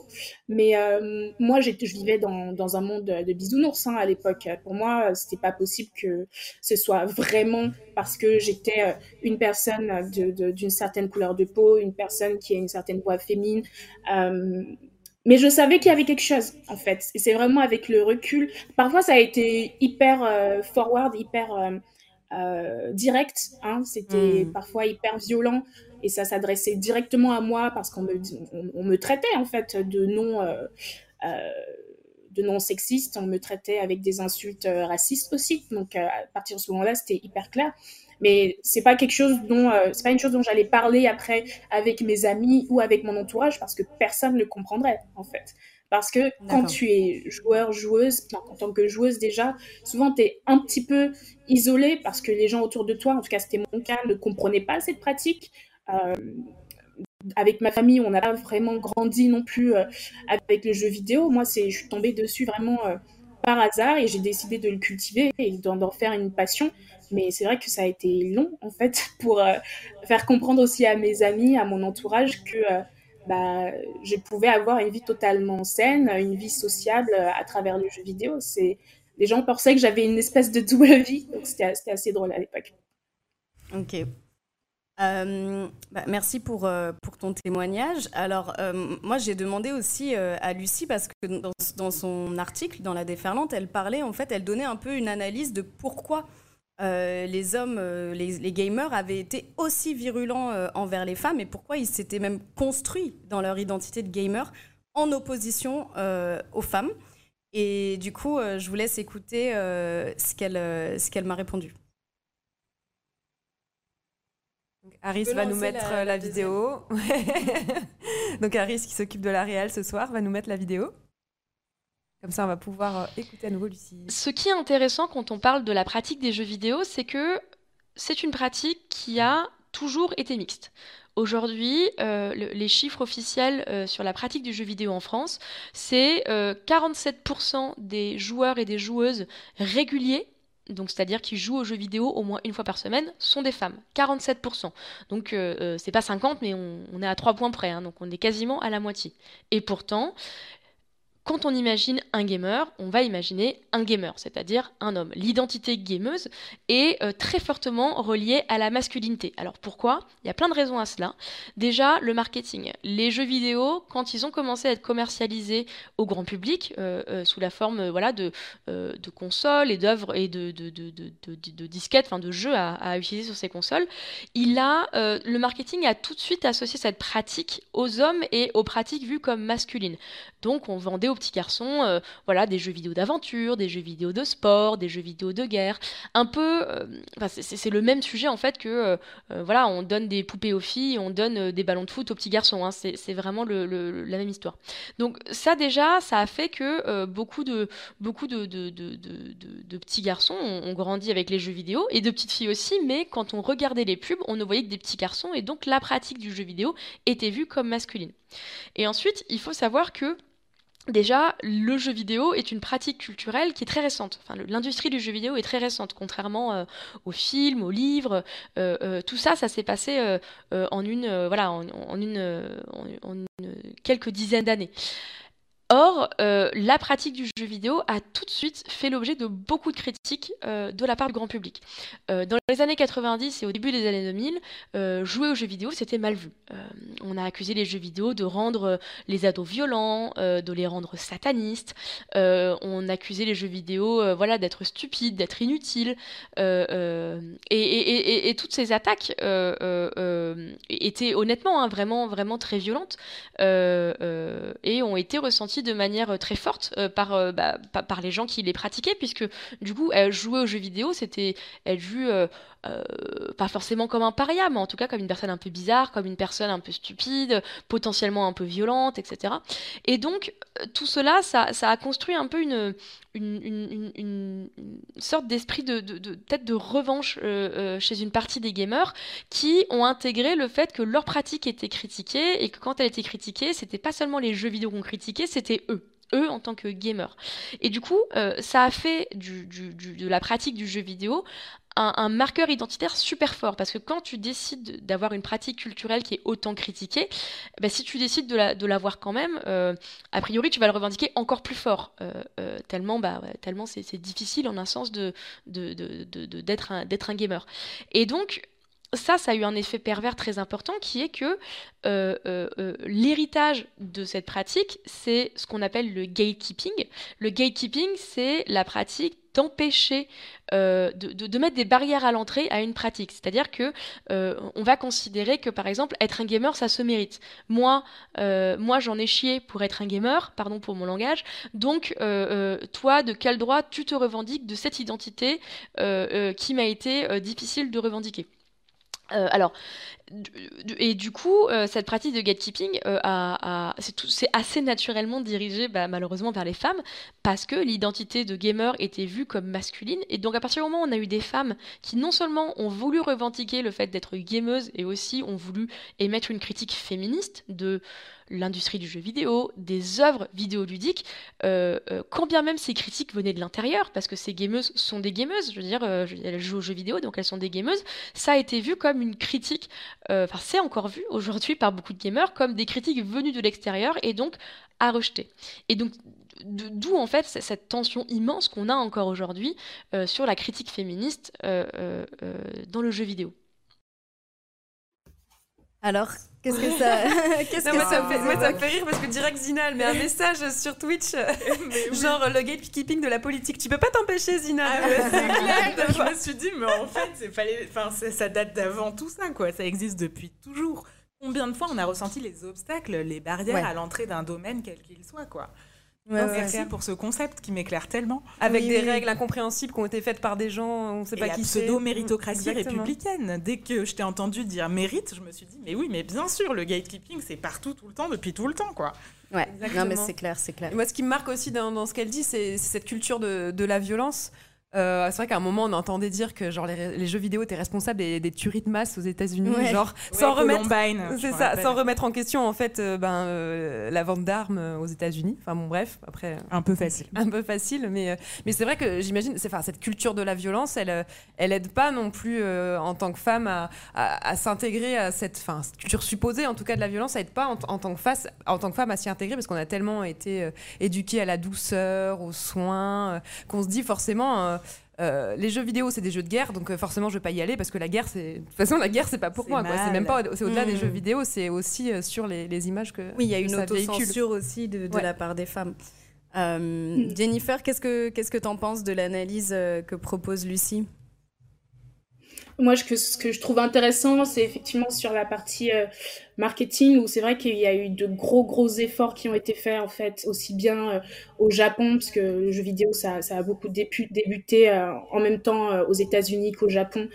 G: Mais euh, moi, je vivais dans, dans un monde de bisounours hein, à l'époque. Pour moi, c'était pas possible que ce soit vraiment parce que j'étais une personne d'une certaine couleur de peau, une personne qui a une certaine voix féminine. Mais je savais qu'il y avait quelque chose, en fait. Et c'est vraiment avec le recul. Parfois, ça a été hyper euh, forward, hyper euh, euh, direct. Hein. C'était hmm. parfois hyper violent. Et ça s'adressait directement à moi parce qu'on me, on, me traitait, en fait, de non, de non sexiste. On me traitait avec des insultes racistes aussi. Donc, à partir de ce moment-là, c'était hyper clair mais c'est pas quelque chose dont euh, c'est pas une chose dont j'allais parler après avec mes amis ou avec mon entourage parce que personne ne comprendrait en fait. Parce que quand tu es joueur joueuse en tant que joueuse déjà souvent tu es un petit peu isolé parce que les gens autour de toi en tout cas c'était mon cas ne comprenaient pas cette pratique. Euh, avec ma famille, on n'a pas vraiment grandi non plus euh, avec le jeu vidéo. Moi, c'est, je suis tombée dessus vraiment par hasard et j'ai décidé de le cultiver et d'en faire une passion. Mais c'est vrai que ça a été long, en fait, (laughs) pour euh, faire comprendre aussi à mes amis, à mon entourage, que euh, bah, je pouvais avoir une vie totalement saine, une vie sociable euh, à travers le jeu vidéo. C'est... Les gens pensaient que j'avais une espèce de double vie, donc c'était, assez drôle à l'époque.
E: Ok. Bah, merci pour, pour ton témoignage. Alors, moi, j'ai demandé aussi à Lucie, parce que dans, son article, dans La Déferlante, elle parlait, en fait, elle donnait un peu une analyse de pourquoi euh, les hommes, euh, les, gamers avaient été aussi virulents euh, envers les femmes et pourquoi ils s'étaient même construits dans leur identité de gamer en opposition aux femmes. Et du coup, je vous laisse écouter ce qu'elle m'a répondu.
B: Aris va nous mettre la, vidéo. (laughs) Donc Aris qui s'occupe de la réelle ce soir va nous mettre la vidéo. Comme ça, on va pouvoir euh, écouter à nouveau Lucie.
H: Ce qui est intéressant quand on parle de la pratique des jeux vidéo, c'est que c'est une pratique qui a toujours été mixte. Aujourd'hui, euh, les chiffres officiels euh, sur la pratique du jeu vidéo en France, c'est 47% des joueurs et des joueuses réguliers donc c'est-à-dire qui jouent aux jeux vidéo au moins une fois par semaine, sont des femmes. 47%. Donc c'est pas 50, mais on, est à 3 points près, hein, donc on est quasiment à la moitié. Et pourtant, quand on imagine un gamer, on va imaginer un gamer, c'est-à-dire un homme. L'identité gameuse est euh, très fortement reliée à la masculinité. Alors pourquoi? Il y a plein de raisons à cela. Déjà, le marketing. Les jeux vidéo, quand ils ont commencé à être commercialisés au grand public, euh, euh, sous la forme voilà, de, consoles et d'œuvres et de, disquettes, enfin de jeux à, à, utiliser sur ces consoles, il a, le marketing a tout de suite associé cette pratique aux hommes et aux pratiques vues comme masculines. Donc on vendait aux petits garçons euh, voilà, des jeux vidéo d'aventure, des jeux vidéo de sport, des jeux vidéo de guerre. Un peu, euh, c'est le même sujet en fait que euh, voilà, on donne des poupées aux filles, on donne des ballons de foot aux petits garçons. Hein. c'est vraiment la même histoire. Donc ça déjà, ça a fait que beaucoup de, beaucoup de, de, de petits garçons ont, grandi avec les jeux vidéo et de petites filles aussi, mais quand on regardait les pubs, on ne voyait que des petits garçons et donc la pratique du jeu vidéo était vue comme masculine. Et ensuite, il faut savoir que Déjà, le jeu vidéo est une pratique culturelle qui est très récente. L'industrie du jeu vidéo est très récente, contrairement euh, aux films, aux livres. Euh, euh, tout ça, ça s'est passé en une, en, une, en, quelques dizaines d'années. Or, euh, la pratique du jeu vidéo a tout de suite fait l'objet de beaucoup de critiques euh, de la part du grand public. Euh, dans les années 90 et au début des années 2000, jouer aux jeux vidéo, c'était mal vu. on a accusé les jeux vidéo de rendre les ados violents, de les rendre satanistes. on accusait les jeux vidéo voilà, d'être stupides, d'être inutiles. Et, toutes ces attaques étaient honnêtement hein, vraiment, vraiment très violentes et ont été ressenties de manière euh, très forte euh, euh, bah, par, les gens qui les pratiquaient, puisque du coup, jouer aux jeux vidéo, c'était être vu pas forcément comme un paria, mais en tout cas comme une personne un peu bizarre, comme une personne un peu stupide, potentiellement un peu violente, etc. Et donc, tout cela, ça, a construit un peu une, une, sorte d'esprit de, de, de, de revanche chez une partie des gamers qui ont intégré le fait que leur pratique était critiquée et que quand elle était critiquée, c'était pas seulement les jeux vidéo qu'on critiquait, c'était eux eux en tant que gamers. Et du coup, euh, ça a fait du, de la pratique du jeu vidéo un, marqueur identitaire super fort. Parce que quand tu décides d'avoir une pratique culturelle qui est autant critiquée, bah, si tu décides de l'avoir quand même, euh, a priori, tu vas le revendiquer encore plus fort. Euh, tellement bah, tellement c'est difficile en un sens d'être de, un, un gamer. Et donc, ça, ça a eu un effet pervers très important qui est que euh, euh, euh, l'héritage de cette pratique, c'est ce qu'on appelle le gatekeeping. Le gatekeeping, c'est la pratique d'empêcher, de, mettre des barrières à l'entrée à une pratique. C'est-à-dire que on va considérer que, par exemple, être un gamer, ça se mérite. Moi, moi j'en ai chié pour être un gamer, pardon pour mon langage. Donc, toi, de quel droit tu te revendiques de cette identité qui m'a été difficile de revendiquer? Euh, alors, et du coup, euh, cette pratique de gatekeeping euh, c'est assez naturellement dirigé bah, malheureusement vers les femmes parce que l'identité de gamer était vue comme masculine. Et donc, à partir du moment où on a eu des femmes qui non seulement ont voulu revendiquer le fait d'être gameuses et aussi ont voulu émettre une critique féministe de l'industrie du jeu vidéo, des œuvres vidéoludiques, euh, euh, quand bien même ces critiques venaient de l'intérieur, parce que ces gameuses sont des gameuses, je veux dire, euh, elles jouent aux jeux vidéo, donc elles sont des gameuses, ça a été vu comme une critique, enfin c'est encore vu aujourd'hui par beaucoup de gamers, comme des critiques venues de l'extérieur et donc à rejeter. Et donc d'où en fait cette tension immense qu'on a encore aujourd'hui sur la critique féministe dans le jeu vidéo.
E: Alors, qu'est-ce que ça, (laughs) (laughs)
B: qu'est-ce que ça, fait, moi, ça me fait rire parce que direct Zina, elle met un message sur Twitch, (laughs) genre le gatekeeping de la politique. Tu peux pas t'empêcher, Zina.
A: Ah c'est clair. je me suis dit, mais en fait, fallait, enfin, ça date d'avant tout ça, quoi. Ça existe depuis toujours. Combien de fois on a ressenti les obstacles, les barrières à l'entrée d'un domaine quel qu'il soit, quoi? Merci pour ce concept qui m'éclaire tellement.
B: Avec des règles incompréhensibles qui ont été faites par des gens, on ne sait pas qui
A: c'est. pseudo-méritocratie républicaine. Dès que je t'ai entendu dire mérite, je me suis dit, mais oui, mais bien sûr, le gatekeeping, c'est partout, tout le temps, depuis tout le temps, quoi.
E: Ouais, non, mais c'est clair, c'est clair.
B: moi, ce qui me marque aussi dans, ce qu'elle dit, c'est cette culture de, de la violence. Euh, c'est vrai qu'à un moment, on entendait dire que genre les, jeux vidéo étaient responsables des, tueries de masse aux États-Unis, genre sans remettre, (laughs) c'est ça, sans remettre en question en fait euh, ben, euh, la vente d'armes aux États-Unis. Enfin bon, bref, après
A: un peu facile, (laughs)
B: un peu facile, mais mais c'est vrai que j'imagine, c'est enfin cette culture de la violence, elle elle aide pas non plus en tant que femme à, à, s'intégrer à cette, enfin culture supposée en tout cas de la violence, ça aide pas en, tant que face, en tant que femme à s'y intégrer parce qu'on a tellement été éduqués à la douceur, aux soins, qu'on se dit forcément euh, les jeux vidéo, c'est des jeux de guerre, donc euh, forcément, je vais pas y aller parce que la guerre, c'est. De toute façon, la guerre, c'est pas pour moi. C'est même pas. C'est au-delà des mmh. jeux vidéo, c'est aussi euh, sur les, images que.
E: Oui, il y a une autocensure aussi de, la part des femmes. Mmh. Jennifer, qu'est-ce que qu'est-ce que t'en penses de l'analyse que propose Lucie?
G: Moi, ce que, je trouve intéressant, c'est effectivement sur la partie euh, marketing, où c'est vrai qu'il y a eu de gros, gros efforts qui ont été faits, en fait, aussi bien euh, au Japon, parce que le jeu vidéo, ça, ça a beaucoup débuté euh, en même temps aux États-Unis qu'au Japon.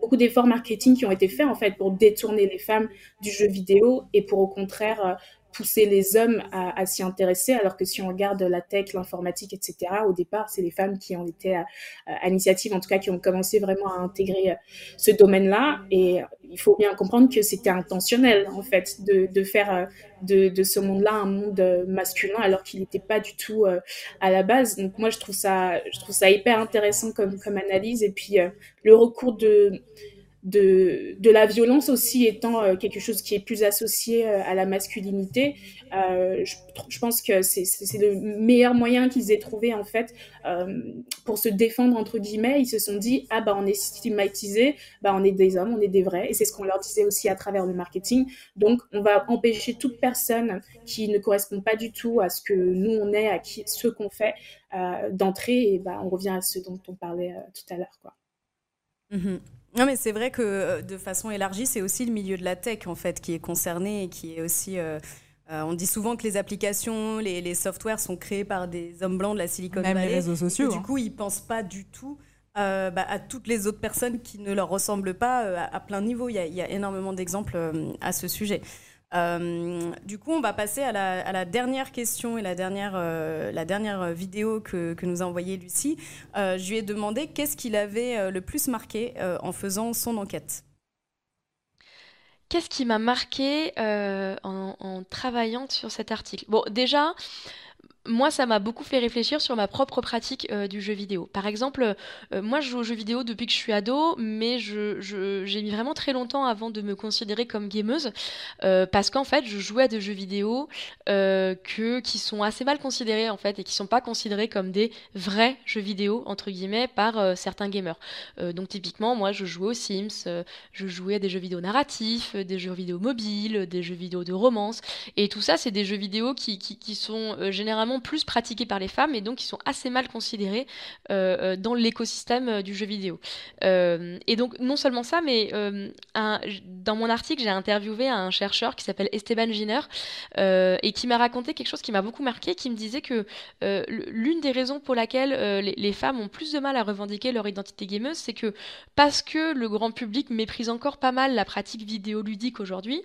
G: beaucoup d'efforts marketing qui ont été faits, en fait, pour détourner les femmes du jeu vidéo et pour, au contraire, pousser les hommes à, s'y intéresser, alors que si on regarde la tech, l'informatique, etc., au départ, c'est les femmes qui ont été à, l'initiative, en tout cas, qui ont commencé vraiment à intégrer euh, ce domaine-là. Et il faut bien comprendre que c'était intentionnel, en fait, de, faire euh, de, ce monde-là un monde euh, masculin, alors qu'il n'était pas du tout à la base. Donc moi, je trouve ça, je trouve ça hyper intéressant comme analyse. Et puis, le recours de de, la violence aussi étant euh, quelque chose qui est plus associé euh, à la masculinité. Euh, je, je, pense que c'est le meilleur moyen qu'ils aient trouvé en fait pour se défendre entre guillemets. Ils se sont dit ah bah on est stigmatisé, bah on est des hommes, on est des vrais et c'est ce qu'on leur disait aussi à travers le marketing. Donc on va empêcher toute personne qui ne correspond pas du tout à ce que nous on est, à qui, ce qu'on fait d'entrer et bah on revient à ce dont on parlait tout à l'heure quoi.
E: Mm-hmm. Non, mais c'est vrai que euh, de façon élargie, c'est aussi le milieu de la tech en fait qui est concerné et qui est aussi. Euh, euh, on dit souvent que les applications, les, les, softwares sont créés par des hommes blancs de la Silicon
A: Même
E: Valley.
A: les réseaux sociaux.
E: du hein. coup, ils pensent pas du tout bah, à toutes les autres personnes qui ne leur ressemblent pas à, plein niveau. Il y y a énormément d'exemples à ce sujet. Euh, du coup, on va passer à la, dernière question et la dernière, euh, la dernière vidéo que, nous a envoyée Lucie. Euh, je lui ai demandé qu'est-ce qu'il avait le plus marqué en faisant son enquête.
H: Qu'est-ce qui m'a marqué en, en, travaillant sur cet article? Bon, déjà, moi, ça m'a beaucoup fait réfléchir sur ma propre pratique euh, du jeu vidéo. Par exemple, euh, moi, je joue aux jeux vidéo depuis que je suis ado, mais j'ai mis vraiment très longtemps avant de me considérer comme gameuse, euh, parce qu'en fait, je jouais à des jeux vidéo qui sont assez mal considérés, en fait, et qui sont pas considérés comme des vrais jeux vidéo, entre guillemets, par certains gamers. donc, typiquement, moi, je jouais aux Sims, je jouais à des jeux vidéo narratifs, des jeux vidéo mobiles, des jeux vidéo de romance, et tout ça, c'est des jeux vidéo qui, qui sont généralement plus pratiqués par les femmes et donc ils sont assez mal considérés euh, euh, dans l'écosystème euh, du jeu vidéo. et donc non seulement ça, mais dans mon article, j'ai interviewé un chercheur qui s'appelle Esteban Giner et qui m'a raconté quelque chose qui m'a beaucoup marqué, qui me disait que l'une des raisons pour laquelle les, femmes ont plus de mal à revendiquer leur identité gameuse, c'est que parce que le grand public méprise encore pas mal la pratique vidéoludique aujourd'hui,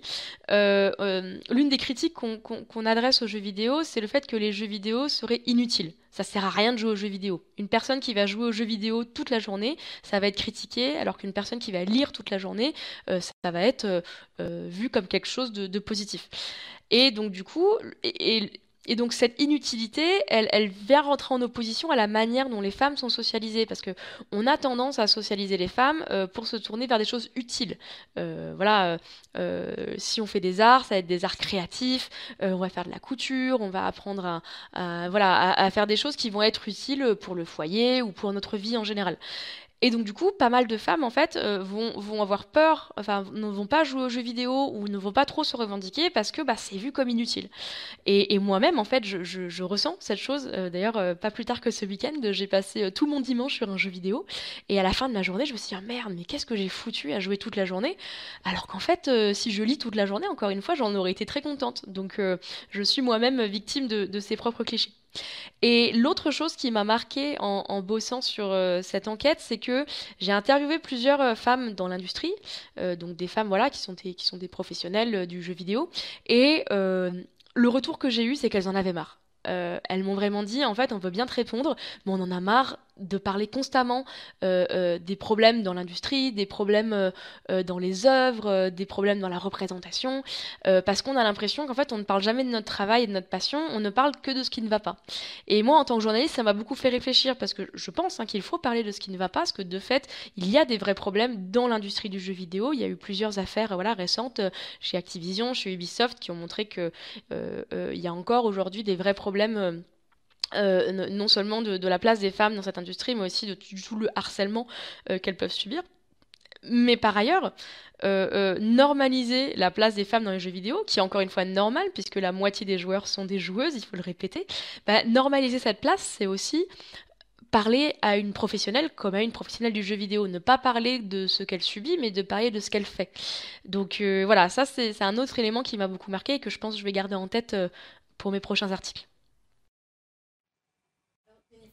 H: l'une des critiques qu'on adresse aux jeux vidéo, c'est le fait que les jeux vidéo serait inutile. Ça sert à rien de jouer aux jeux vidéo. Une personne qui va jouer aux jeux vidéo toute la journée, ça va être critiqué, alors qu'une personne qui va lire toute la journée, euh, ça va être euh, euh, vu comme quelque chose de, positif. Et donc du coup, et, et donc cette inutilité, elle, vient rentrer en opposition à la manière dont les femmes sont socialisées, parce que on a tendance à socialiser les femmes euh, pour se tourner vers des choses utiles. Euh, voilà, euh, si on fait des arts, ça va être des arts créatifs, on va faire de la couture, on va apprendre à faire des choses qui vont être utiles pour le foyer ou pour notre vie en général. Et donc, du coup, pas mal de femmes, en fait, euh, vont, avoir peur, enfin, ne vont pas jouer aux jeux vidéo ou ne vont pas trop se revendiquer parce que bah, c'est vu comme inutile. Et, moi-même, en fait, je, ressens cette chose. Euh, d'ailleurs, euh, pas plus tard que ce week-end, j'ai passé tout mon dimanche sur un jeu vidéo. Et à la fin de la journée, je me suis dit, ah, merde, mais qu'est-ce que j'ai foutu à jouer toute la journée? Alors qu'en fait, si je lis toute la journée, encore une fois, j'en aurais été très contente. Donc, je suis moi-même victime de, de ces propres clichés. Et l'autre chose qui m'a marqué en, bossant sur euh, cette enquête, c'est que j'ai interviewé plusieurs euh, femmes dans l'industrie, euh, donc des femmes voilà qui sont des, qui sont des professionnels du jeu vidéo, et le retour que j'ai eu, c'est qu'elles en avaient marre. elles m'ont vraiment dit, en fait, on veut bien te répondre, mais on en a marre de parler constamment des problèmes dans l'industrie, des problèmes dans les œuvres, des problèmes dans la représentation, parce qu'on a l'impression qu'en fait on ne parle jamais de notre travail et de notre passion, on ne parle que de ce qui ne va pas. Et moi en tant que journaliste, ça m'a beaucoup fait réfléchir parce que je pense hein, qu'il faut parler de ce qui ne va pas, parce que de fait il y a des vrais problèmes dans l'industrie du jeu vidéo. Il y a eu plusieurs affaires voilà récentes chez Activision, chez Ubisoft qui ont montré que il y a encore aujourd'hui des vrais problèmes euh, non seulement de, la place des femmes dans cette industrie, mais aussi de tout le harcèlement euh, qu'elles peuvent subir. Mais par ailleurs, euh, normaliser la place des femmes dans les jeux vidéo, qui est encore une fois normale, puisque la moitié des joueurs sont des joueuses, il faut le répéter, bah, normaliser cette place, c'est aussi parler à une professionnelle comme à une professionnelle du jeu vidéo. Ne pas parler de ce qu'elle subit, mais de parler de ce qu'elle fait. Donc voilà, ça c'est un autre élément qui m'a beaucoup marqué et que je pense que je vais garder en tête pour mes prochains articles.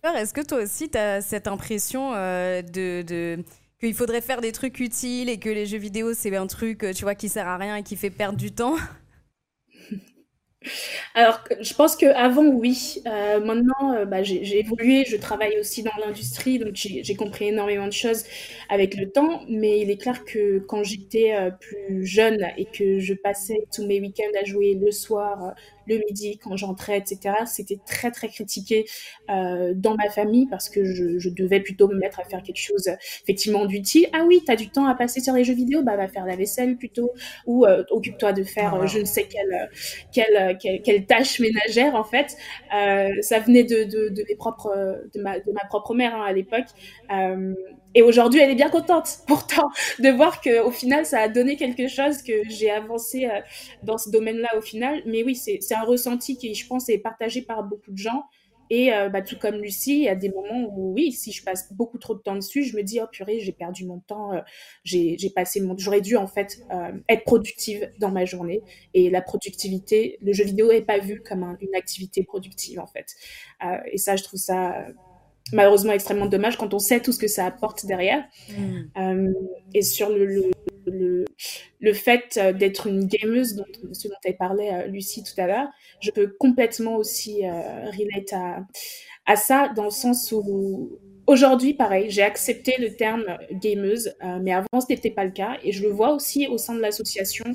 E: Est-ce que toi aussi, tu as cette impression euh, de, qu'il faudrait faire des trucs utiles et que les jeux vidéo, c'est un truc tu vois, qui sert à rien et qui fait perdre du temps? (laughs)
G: Alors, je pense qu'avant, oui. Euh, maintenant, euh, bah, j'ai évolué, je travaille aussi dans l'industrie, donc j'ai compris énormément de choses avec le temps. Mais il est clair que quand j'étais plus jeune et que je passais tous mes week-ends à jouer le soir, le midi quand j'entrais, etc. C'était très très critiqué euh, dans ma famille parce que je, devais plutôt me mettre à faire quelque chose effectivement d'utile. Ah oui, tu as du temps à passer sur les jeux vidéo, bah va faire la vaisselle plutôt ou euh, occupe-toi de faire euh, je ne sais quelle, quelle, quelle, tâche ménagère en fait. ça venait de, de, mes propres, de, ma, de ma propre mère hein, à l'époque. Et aujourd'hui, elle est bien contente, (laughs) pourtant, de voir qu'au final, ça a donné quelque chose, que j'ai avancé euh, dans ce domaine-là au final. Mais oui, c'est un ressenti qui, je pense, est partagé par beaucoup de gens. Et euh, bah, tout comme Lucie, il y a des moments où, oui, si je passe beaucoup trop de temps dessus, je me dis, oh purée, j'ai perdu mon temps, euh, j'ai passé mon... J'aurais dû, en fait, être productive dans ma journée. Et la productivité, le jeu vidéo n'est pas vu comme une activité productive, en fait. et ça, je trouve ça malheureusement extrêmement dommage quand on sait tout ce que ça apporte derrière. Mm. Euh, et sur le, le, le, fait euh, d'être une gameuse, dont, ce dont tu parlé, euh, Lucie, tout à l'heure, je peux complètement aussi relate à, à ça, dans le sens où Aujourd'hui, pareil, j'ai accepté le terme gameuse, mais avant, ce n'était pas le cas. Et je le vois aussi au sein de l'association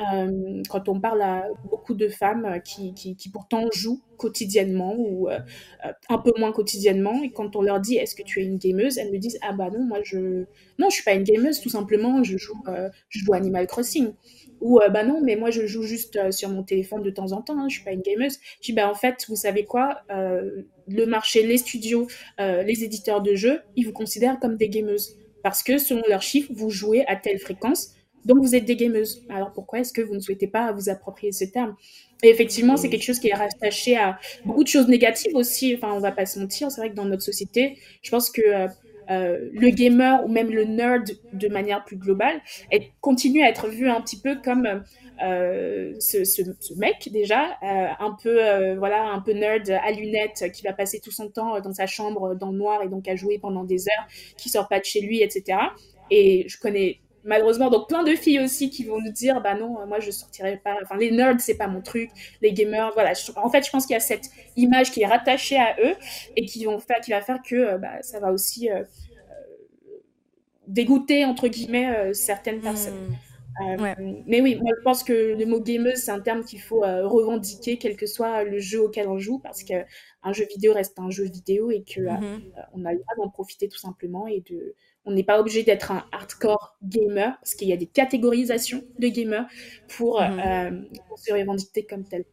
G: euh, quand on parle à beaucoup de femmes euh, qui, pourtant jouent quotidiennement ou euh, un peu moins quotidiennement, et quand on leur dit est-ce que tu es une gameuse, elles me disent ah bah non, moi je non, je suis pas une gameuse, tout simplement, je joue, je joue Animal Crossing. Ou bah non, mais moi je joue juste sur mon téléphone de temps en temps, hein, je suis pas une gameuse. Je bah en fait, vous savez quoi, le marché, les studios, les éditeurs de jeux, ils vous considèrent comme des gameuses parce que selon leurs chiffres, vous jouez à telle fréquence donc vous êtes des gameuses. Alors pourquoi est-ce que vous ne souhaitez pas vous approprier ce terme? Et effectivement, c'est quelque chose qui est rattaché à beaucoup de choses négatives aussi. Enfin, on va pas se mentir. C'est vrai que dans notre société, je pense que euh, euh, le gamer ou même le nerd de manière plus globale continue à être vu un petit peu comme euh, ce, ce, mec déjà un peu voilà un peu nerd à lunettes qui va passer tout son temps dans sa chambre dans le noir et donc à jouer pendant des heures qui sort pas de chez lui etc et je connais malheureusement donc plein de filles aussi qui vont nous dire bah non moi je sortirai pas. Enfin les nerds c'est pas mon truc. Les gamers voilà. En fait je pense qu'il y a cette image qui est rattachée à eux et qui vont faire qui va faire que euh, bah, ça va aussi euh, euh, dégoûter entre guillemets certaines hmm. personnes mais oui moi je pense que le mot gameuse c'est un terme qu'il faut revendiquer quel que soit le jeu auquel on joue parce que un jeu vidéo reste un jeu vidéo et que hmm. on a le droit d'en profiter tout simplement et de on n'est pas obligé d'être un hardcore gamer, parce qu'il y a des catégorisations de gamers pour, mhm. euh, se revendiquer comme tel.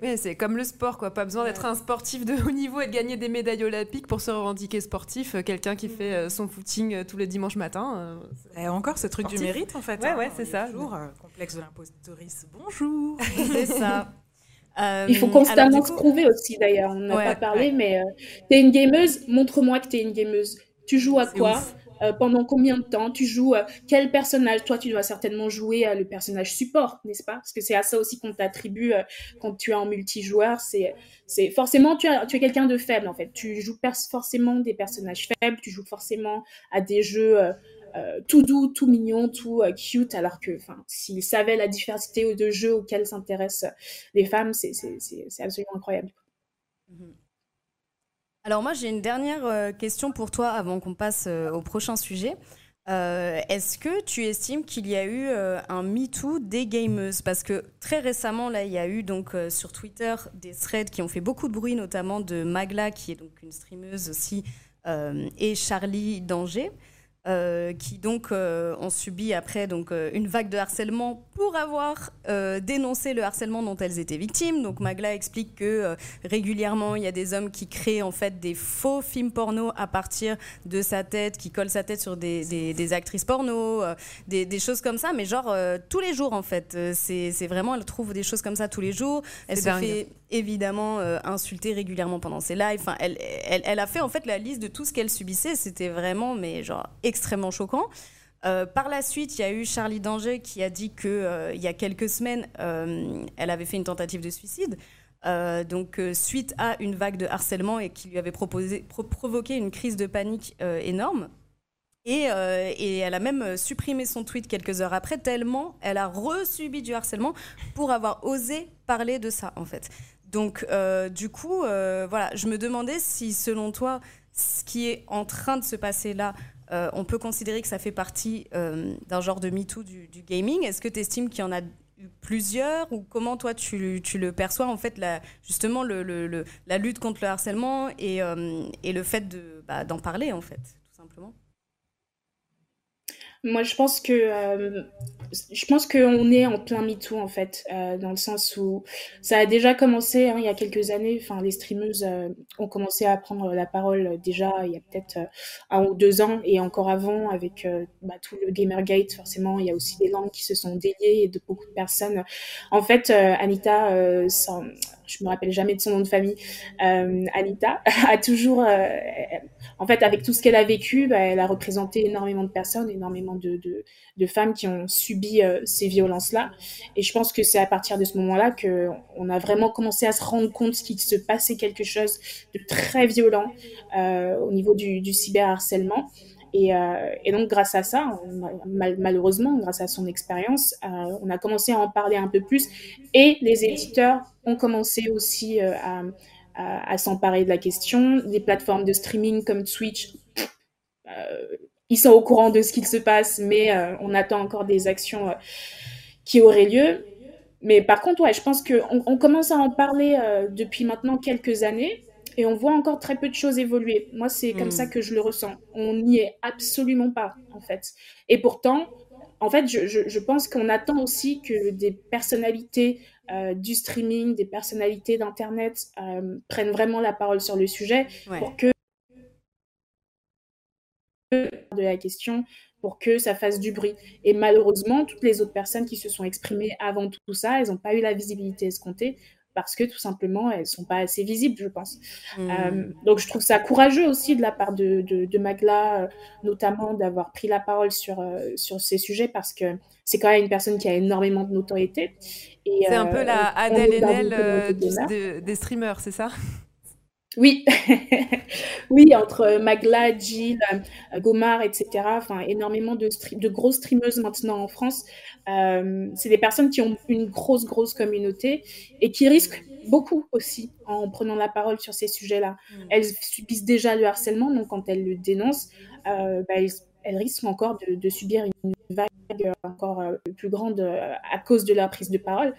B: Oui, c'est comme le sport, quoi. Pas besoin d'être un sportif de haut niveau et de gagner des médailles olympiques pour se revendiquer sportif. Euh, quelqu'un qui fait euh, son footing tous les dimanches matins.
A: et encore ce truc du mérite, en fait.
B: Ouais, ouais, hein. c'est ça.
A: Toujours complexe de l'impostoris. Bonjour. (laughs)
B: c'est ça.
G: Il faut constamment se prouver aussi, d'ailleurs. On n'a pas parlé, mais t'es une gameuse, montre-moi que t'es une gameuse. Tu joues à quoi euh, pendant combien de temps tu joues euh, quel personnage toi tu dois certainement jouer euh, le personnage support n'est-ce pas? Parce que c'est à ça aussi qu'on t'attribue quand tu es en multijoueur c'est c'est forcément tu, tu es quelqu'un de faible en fait tu joues forcément des personnages faibles tu joues forcément à des jeux tout doux, tout mignon, tout cute, alors que s'ils savaient la diversité de jeux auxquels s'intéressent les femmes, c'est absolument incroyable.
E: Mm-hmm. Alors moi j'ai une dernière question pour toi avant qu'on passe au prochain sujet. Euh, est-ce que tu estimes qu'il y a eu euh, un MeToo des gameuses? Parce que très récemment, là, il y a eu euh, sur Twitter des threads qui ont fait beaucoup de bruit, notamment de Magla, qui est donc une streameuse aussi, et Charlie Danger. Euh, qui donc euh, ont subi après donc euh, une vague de harcèlement pour avoir dénoncé le harcèlement dont elles étaient victimes. Donc Magla explique que régulièrement il y a des hommes qui créent en fait des faux films porno à partir de sa tête, qui collent sa tête sur des, des, actrices porno, des, des, choses comme ça, mais genre tous les jours en fait. C'est vraiment elle trouve des choses comme ça tous les jours. Elle se fait évidemment euh, insultée régulièrement pendant ses lives. Enfin, elle, a fait en fait la liste de tout ce qu'elle subissait. C'était vraiment, mais genre extrêmement choquant. Euh, par la suite, il y a eu Charlie Danger qui a dit que euh, il y a quelques semaines, elle avait fait une tentative de suicide. donc suite à une vague de harcèlement et qui lui avait provoqué une crise de panique énorme. Et, et, elle a même supprimé son tweet quelques heures après, tellement elle a resubi du harcèlement pour avoir osé parler de ça, en fait. Donc, euh, du coup, euh, voilà, je me demandais si, selon toi, ce qui est en train de se passer là, euh, on peut considérer que ça fait partie d'un genre de MeToo du, du gaming. Est-ce que tu estimes qu'il y en a eu plusieurs ou comment toi tu, le perçois en fait la, justement la lutte contre le harcèlement et, le fait bah, d'en parler en fait?
G: Moi, je pense que euh, je pense qu'on est en plein MeToo en fait, euh, dans le sens où ça a déjà commencé hein, il y a quelques années. Enfin, les streameuses euh, ont commencé à prendre la parole déjà il y a peut-être un ou deux ans et encore avant avec bah, tout le Gamergate. Forcément, il y a aussi des langues qui se sont déliées et de beaucoup de personnes. En fait, Anita, ça, je me rappelle jamais de son nom de famille, euh, Anita, (laughs) a toujours, euh, en fait, avec tout ce qu'elle a vécu, bah, elle a représenté énormément de personnes, énormément de, femmes qui ont subi euh, ces violences-là. Et je pense que c'est à partir de ce moment-là que on a vraiment commencé à se rendre compte qu'il se passait quelque chose de très violent au niveau du, du cyberharcèlement. Et, euh, et, donc, grâce à ça, malheureusement, grâce à son expérience, euh, on a commencé à en parler un peu plus. Et les éditeurs ont commencé aussi euh, à, s'emparer de la question. Des plateformes de streaming comme Twitch, ils sont au courant de ce qu'il se passe, mais on attend encore des actions qui auraient lieu. Mais par contre, ouais, je pense qu'on on commence à en parler depuis maintenant quelques années et on voit encore très peu de choses évoluer. Moi, c'est comme ça hmm. que je le ressens. On n'y est absolument pas, en fait. Et pourtant, en fait, je, je, pense qu'on attend aussi que des personnalités euh, du streaming, des personnalités d'Internet euh, prennent vraiment la parole sur le sujet pour que de la question pour que ça fasse du bruit. Et malheureusement, toutes les autres personnes qui se sont exprimées avant tout ça, elles n'ont pas eu la visibilité escomptée parce que tout simplement, elles sont pas assez visibles, je pense. Hmm. Euh, donc, je trouve ça courageux aussi de la part de, de, Magla, euh, notamment d'avoir pris la parole sur, euh, sur ces sujets, parce que c'est quand même une personne qui a énormément de notoriété.
B: C'est un peu la Adèle Haenel des streamers, c'est ça?
G: Oui, (laughs) oui, entre Magla, Jill, Gomar, etc. Enfin, énormément de, de grosses streameuses maintenant en France. Euh, c'est des personnes qui ont une grosse, grosse communauté et qui risquent beaucoup aussi en prenant la parole sur ces sujets-là. Mm. Elles subissent déjà le harcèlement, donc quand elles le dénoncent, euh, bah, elles, risquent encore de, subir une vague encore euh, plus grande à cause de leur prise de parole.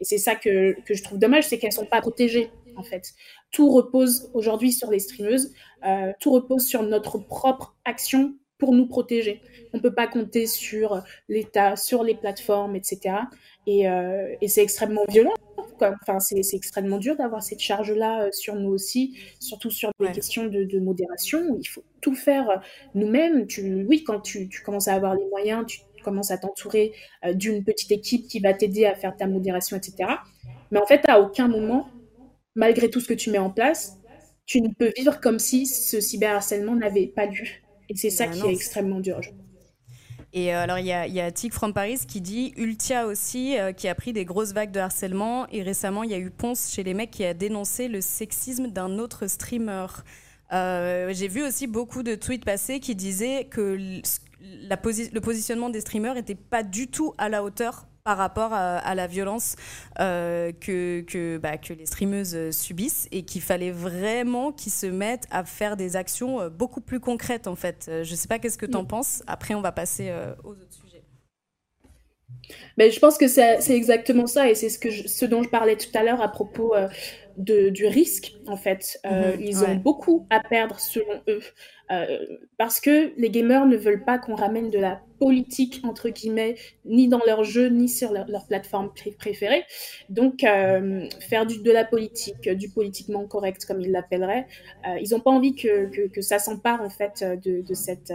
G: Et c'est ça que, que, je trouve dommage, c'est qu'elles ne sont pas protégées en fait. Tout repose aujourd'hui sur les streameuses, tout repose sur notre propre action pour nous protéger. On ne peut pas compter sur l'État, sur les plateformes, etc. Et, euh, et c'est extrêmement violent. Enfin, c'est extrêmement dur d'avoir cette charge-là euh, sur nous aussi, surtout sur des questions de, de, modération. Il faut tout faire euh, nous-mêmes. Oui, quand tu, tu, commences à avoir les moyens, tu commences à t'entourer d'une petite équipe qui va t'aider à faire ta modération, etc. Mais en fait, à aucun moment, malgré tout ce que tu mets en place, tu ne peux vivre comme si ce cyberharcèlement n'avait pas lieu. Et c'est ça bah qui est extrêmement dur.
E: Et euh, alors, il y a, y a Tic from Paris qui dit Ultia aussi, euh, qui a pris des grosses vagues de harcèlement. Et récemment, il y a eu Ponce chez les mecs qui a dénoncé le sexisme d'un autre streamer. Euh, j'ai vu aussi beaucoup de tweets passés qui disaient que la le positionnement des streamers n'était pas du tout à la hauteur par rapport à, la violence euh, que, que, bah, que, les streameuses euh, subissent et qu'il fallait vraiment qu'ils se mettent à faire des actions euh, beaucoup plus concrètes en fait. Je ne sais pas qu'est-ce que tu en mm. penses. Après, on va passer aux autres sujets.
G: Ben, je pense que c'est exactement ça et c'est ce, que ce dont je parlais tout à l'heure à propos de, du risque en fait. Mm-hmm. ils ont beaucoup à perdre selon eux. Euh, parce que les gamers ne veulent pas qu'on ramène de la politique, entre guillemets, ni dans leur jeu, ni sur leur, plateforme préférée. Donc, euh, faire de la politique, du politiquement correct, comme ils l'appelleraient, euh, ils n'ont pas envie que, ça s'empare, en fait, de cette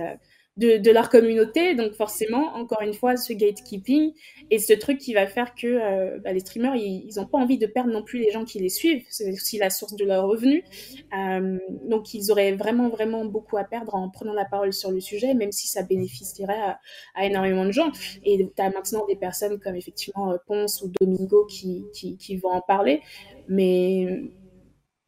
G: de, leur communauté. Donc forcément, encore une fois, ce gatekeeping et ce truc qui va faire que euh, bah, les streamers, ils n'ont pas envie de perdre non plus les gens qui les suivent. C'est aussi la source de leurs revenus. Euh, donc ils auraient vraiment, vraiment beaucoup à perdre en prenant la parole sur le sujet, même si ça bénéficierait à, énormément de gens. Et tu as maintenant des personnes comme effectivement euh, Ponce ou Domingo qui, qui, qui vont en parler. Mais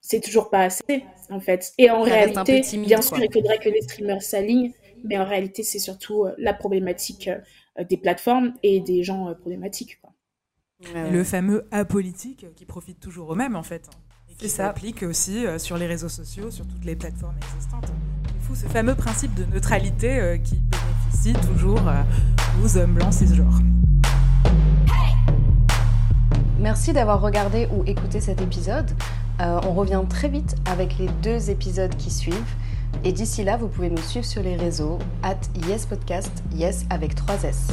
G: c'est toujours pas assez en fait. Et en réalité, bien sûr, il faudrait que les streamers s'alignent mais en réalité, c'est surtout euh, la problématique euh, des plateformes et des gens euh, problématiques.
A: Le fameux apolitique qui profite toujours au même, en fait. Et qui s'applique aussi sur les réseaux sociaux, sur toutes les plateformes existantes. Il faut ce fameux principe de neutralité qui bénéficie toujours aux hommes blancs cisgenres.
I: Merci d'avoir regardé ou écouté cet épisode. on revient très vite avec les deux épisodes qui suivent. Et d'ici là, vous pouvez nous suivre sur les réseaux at yespodcast, yes avec 3 S.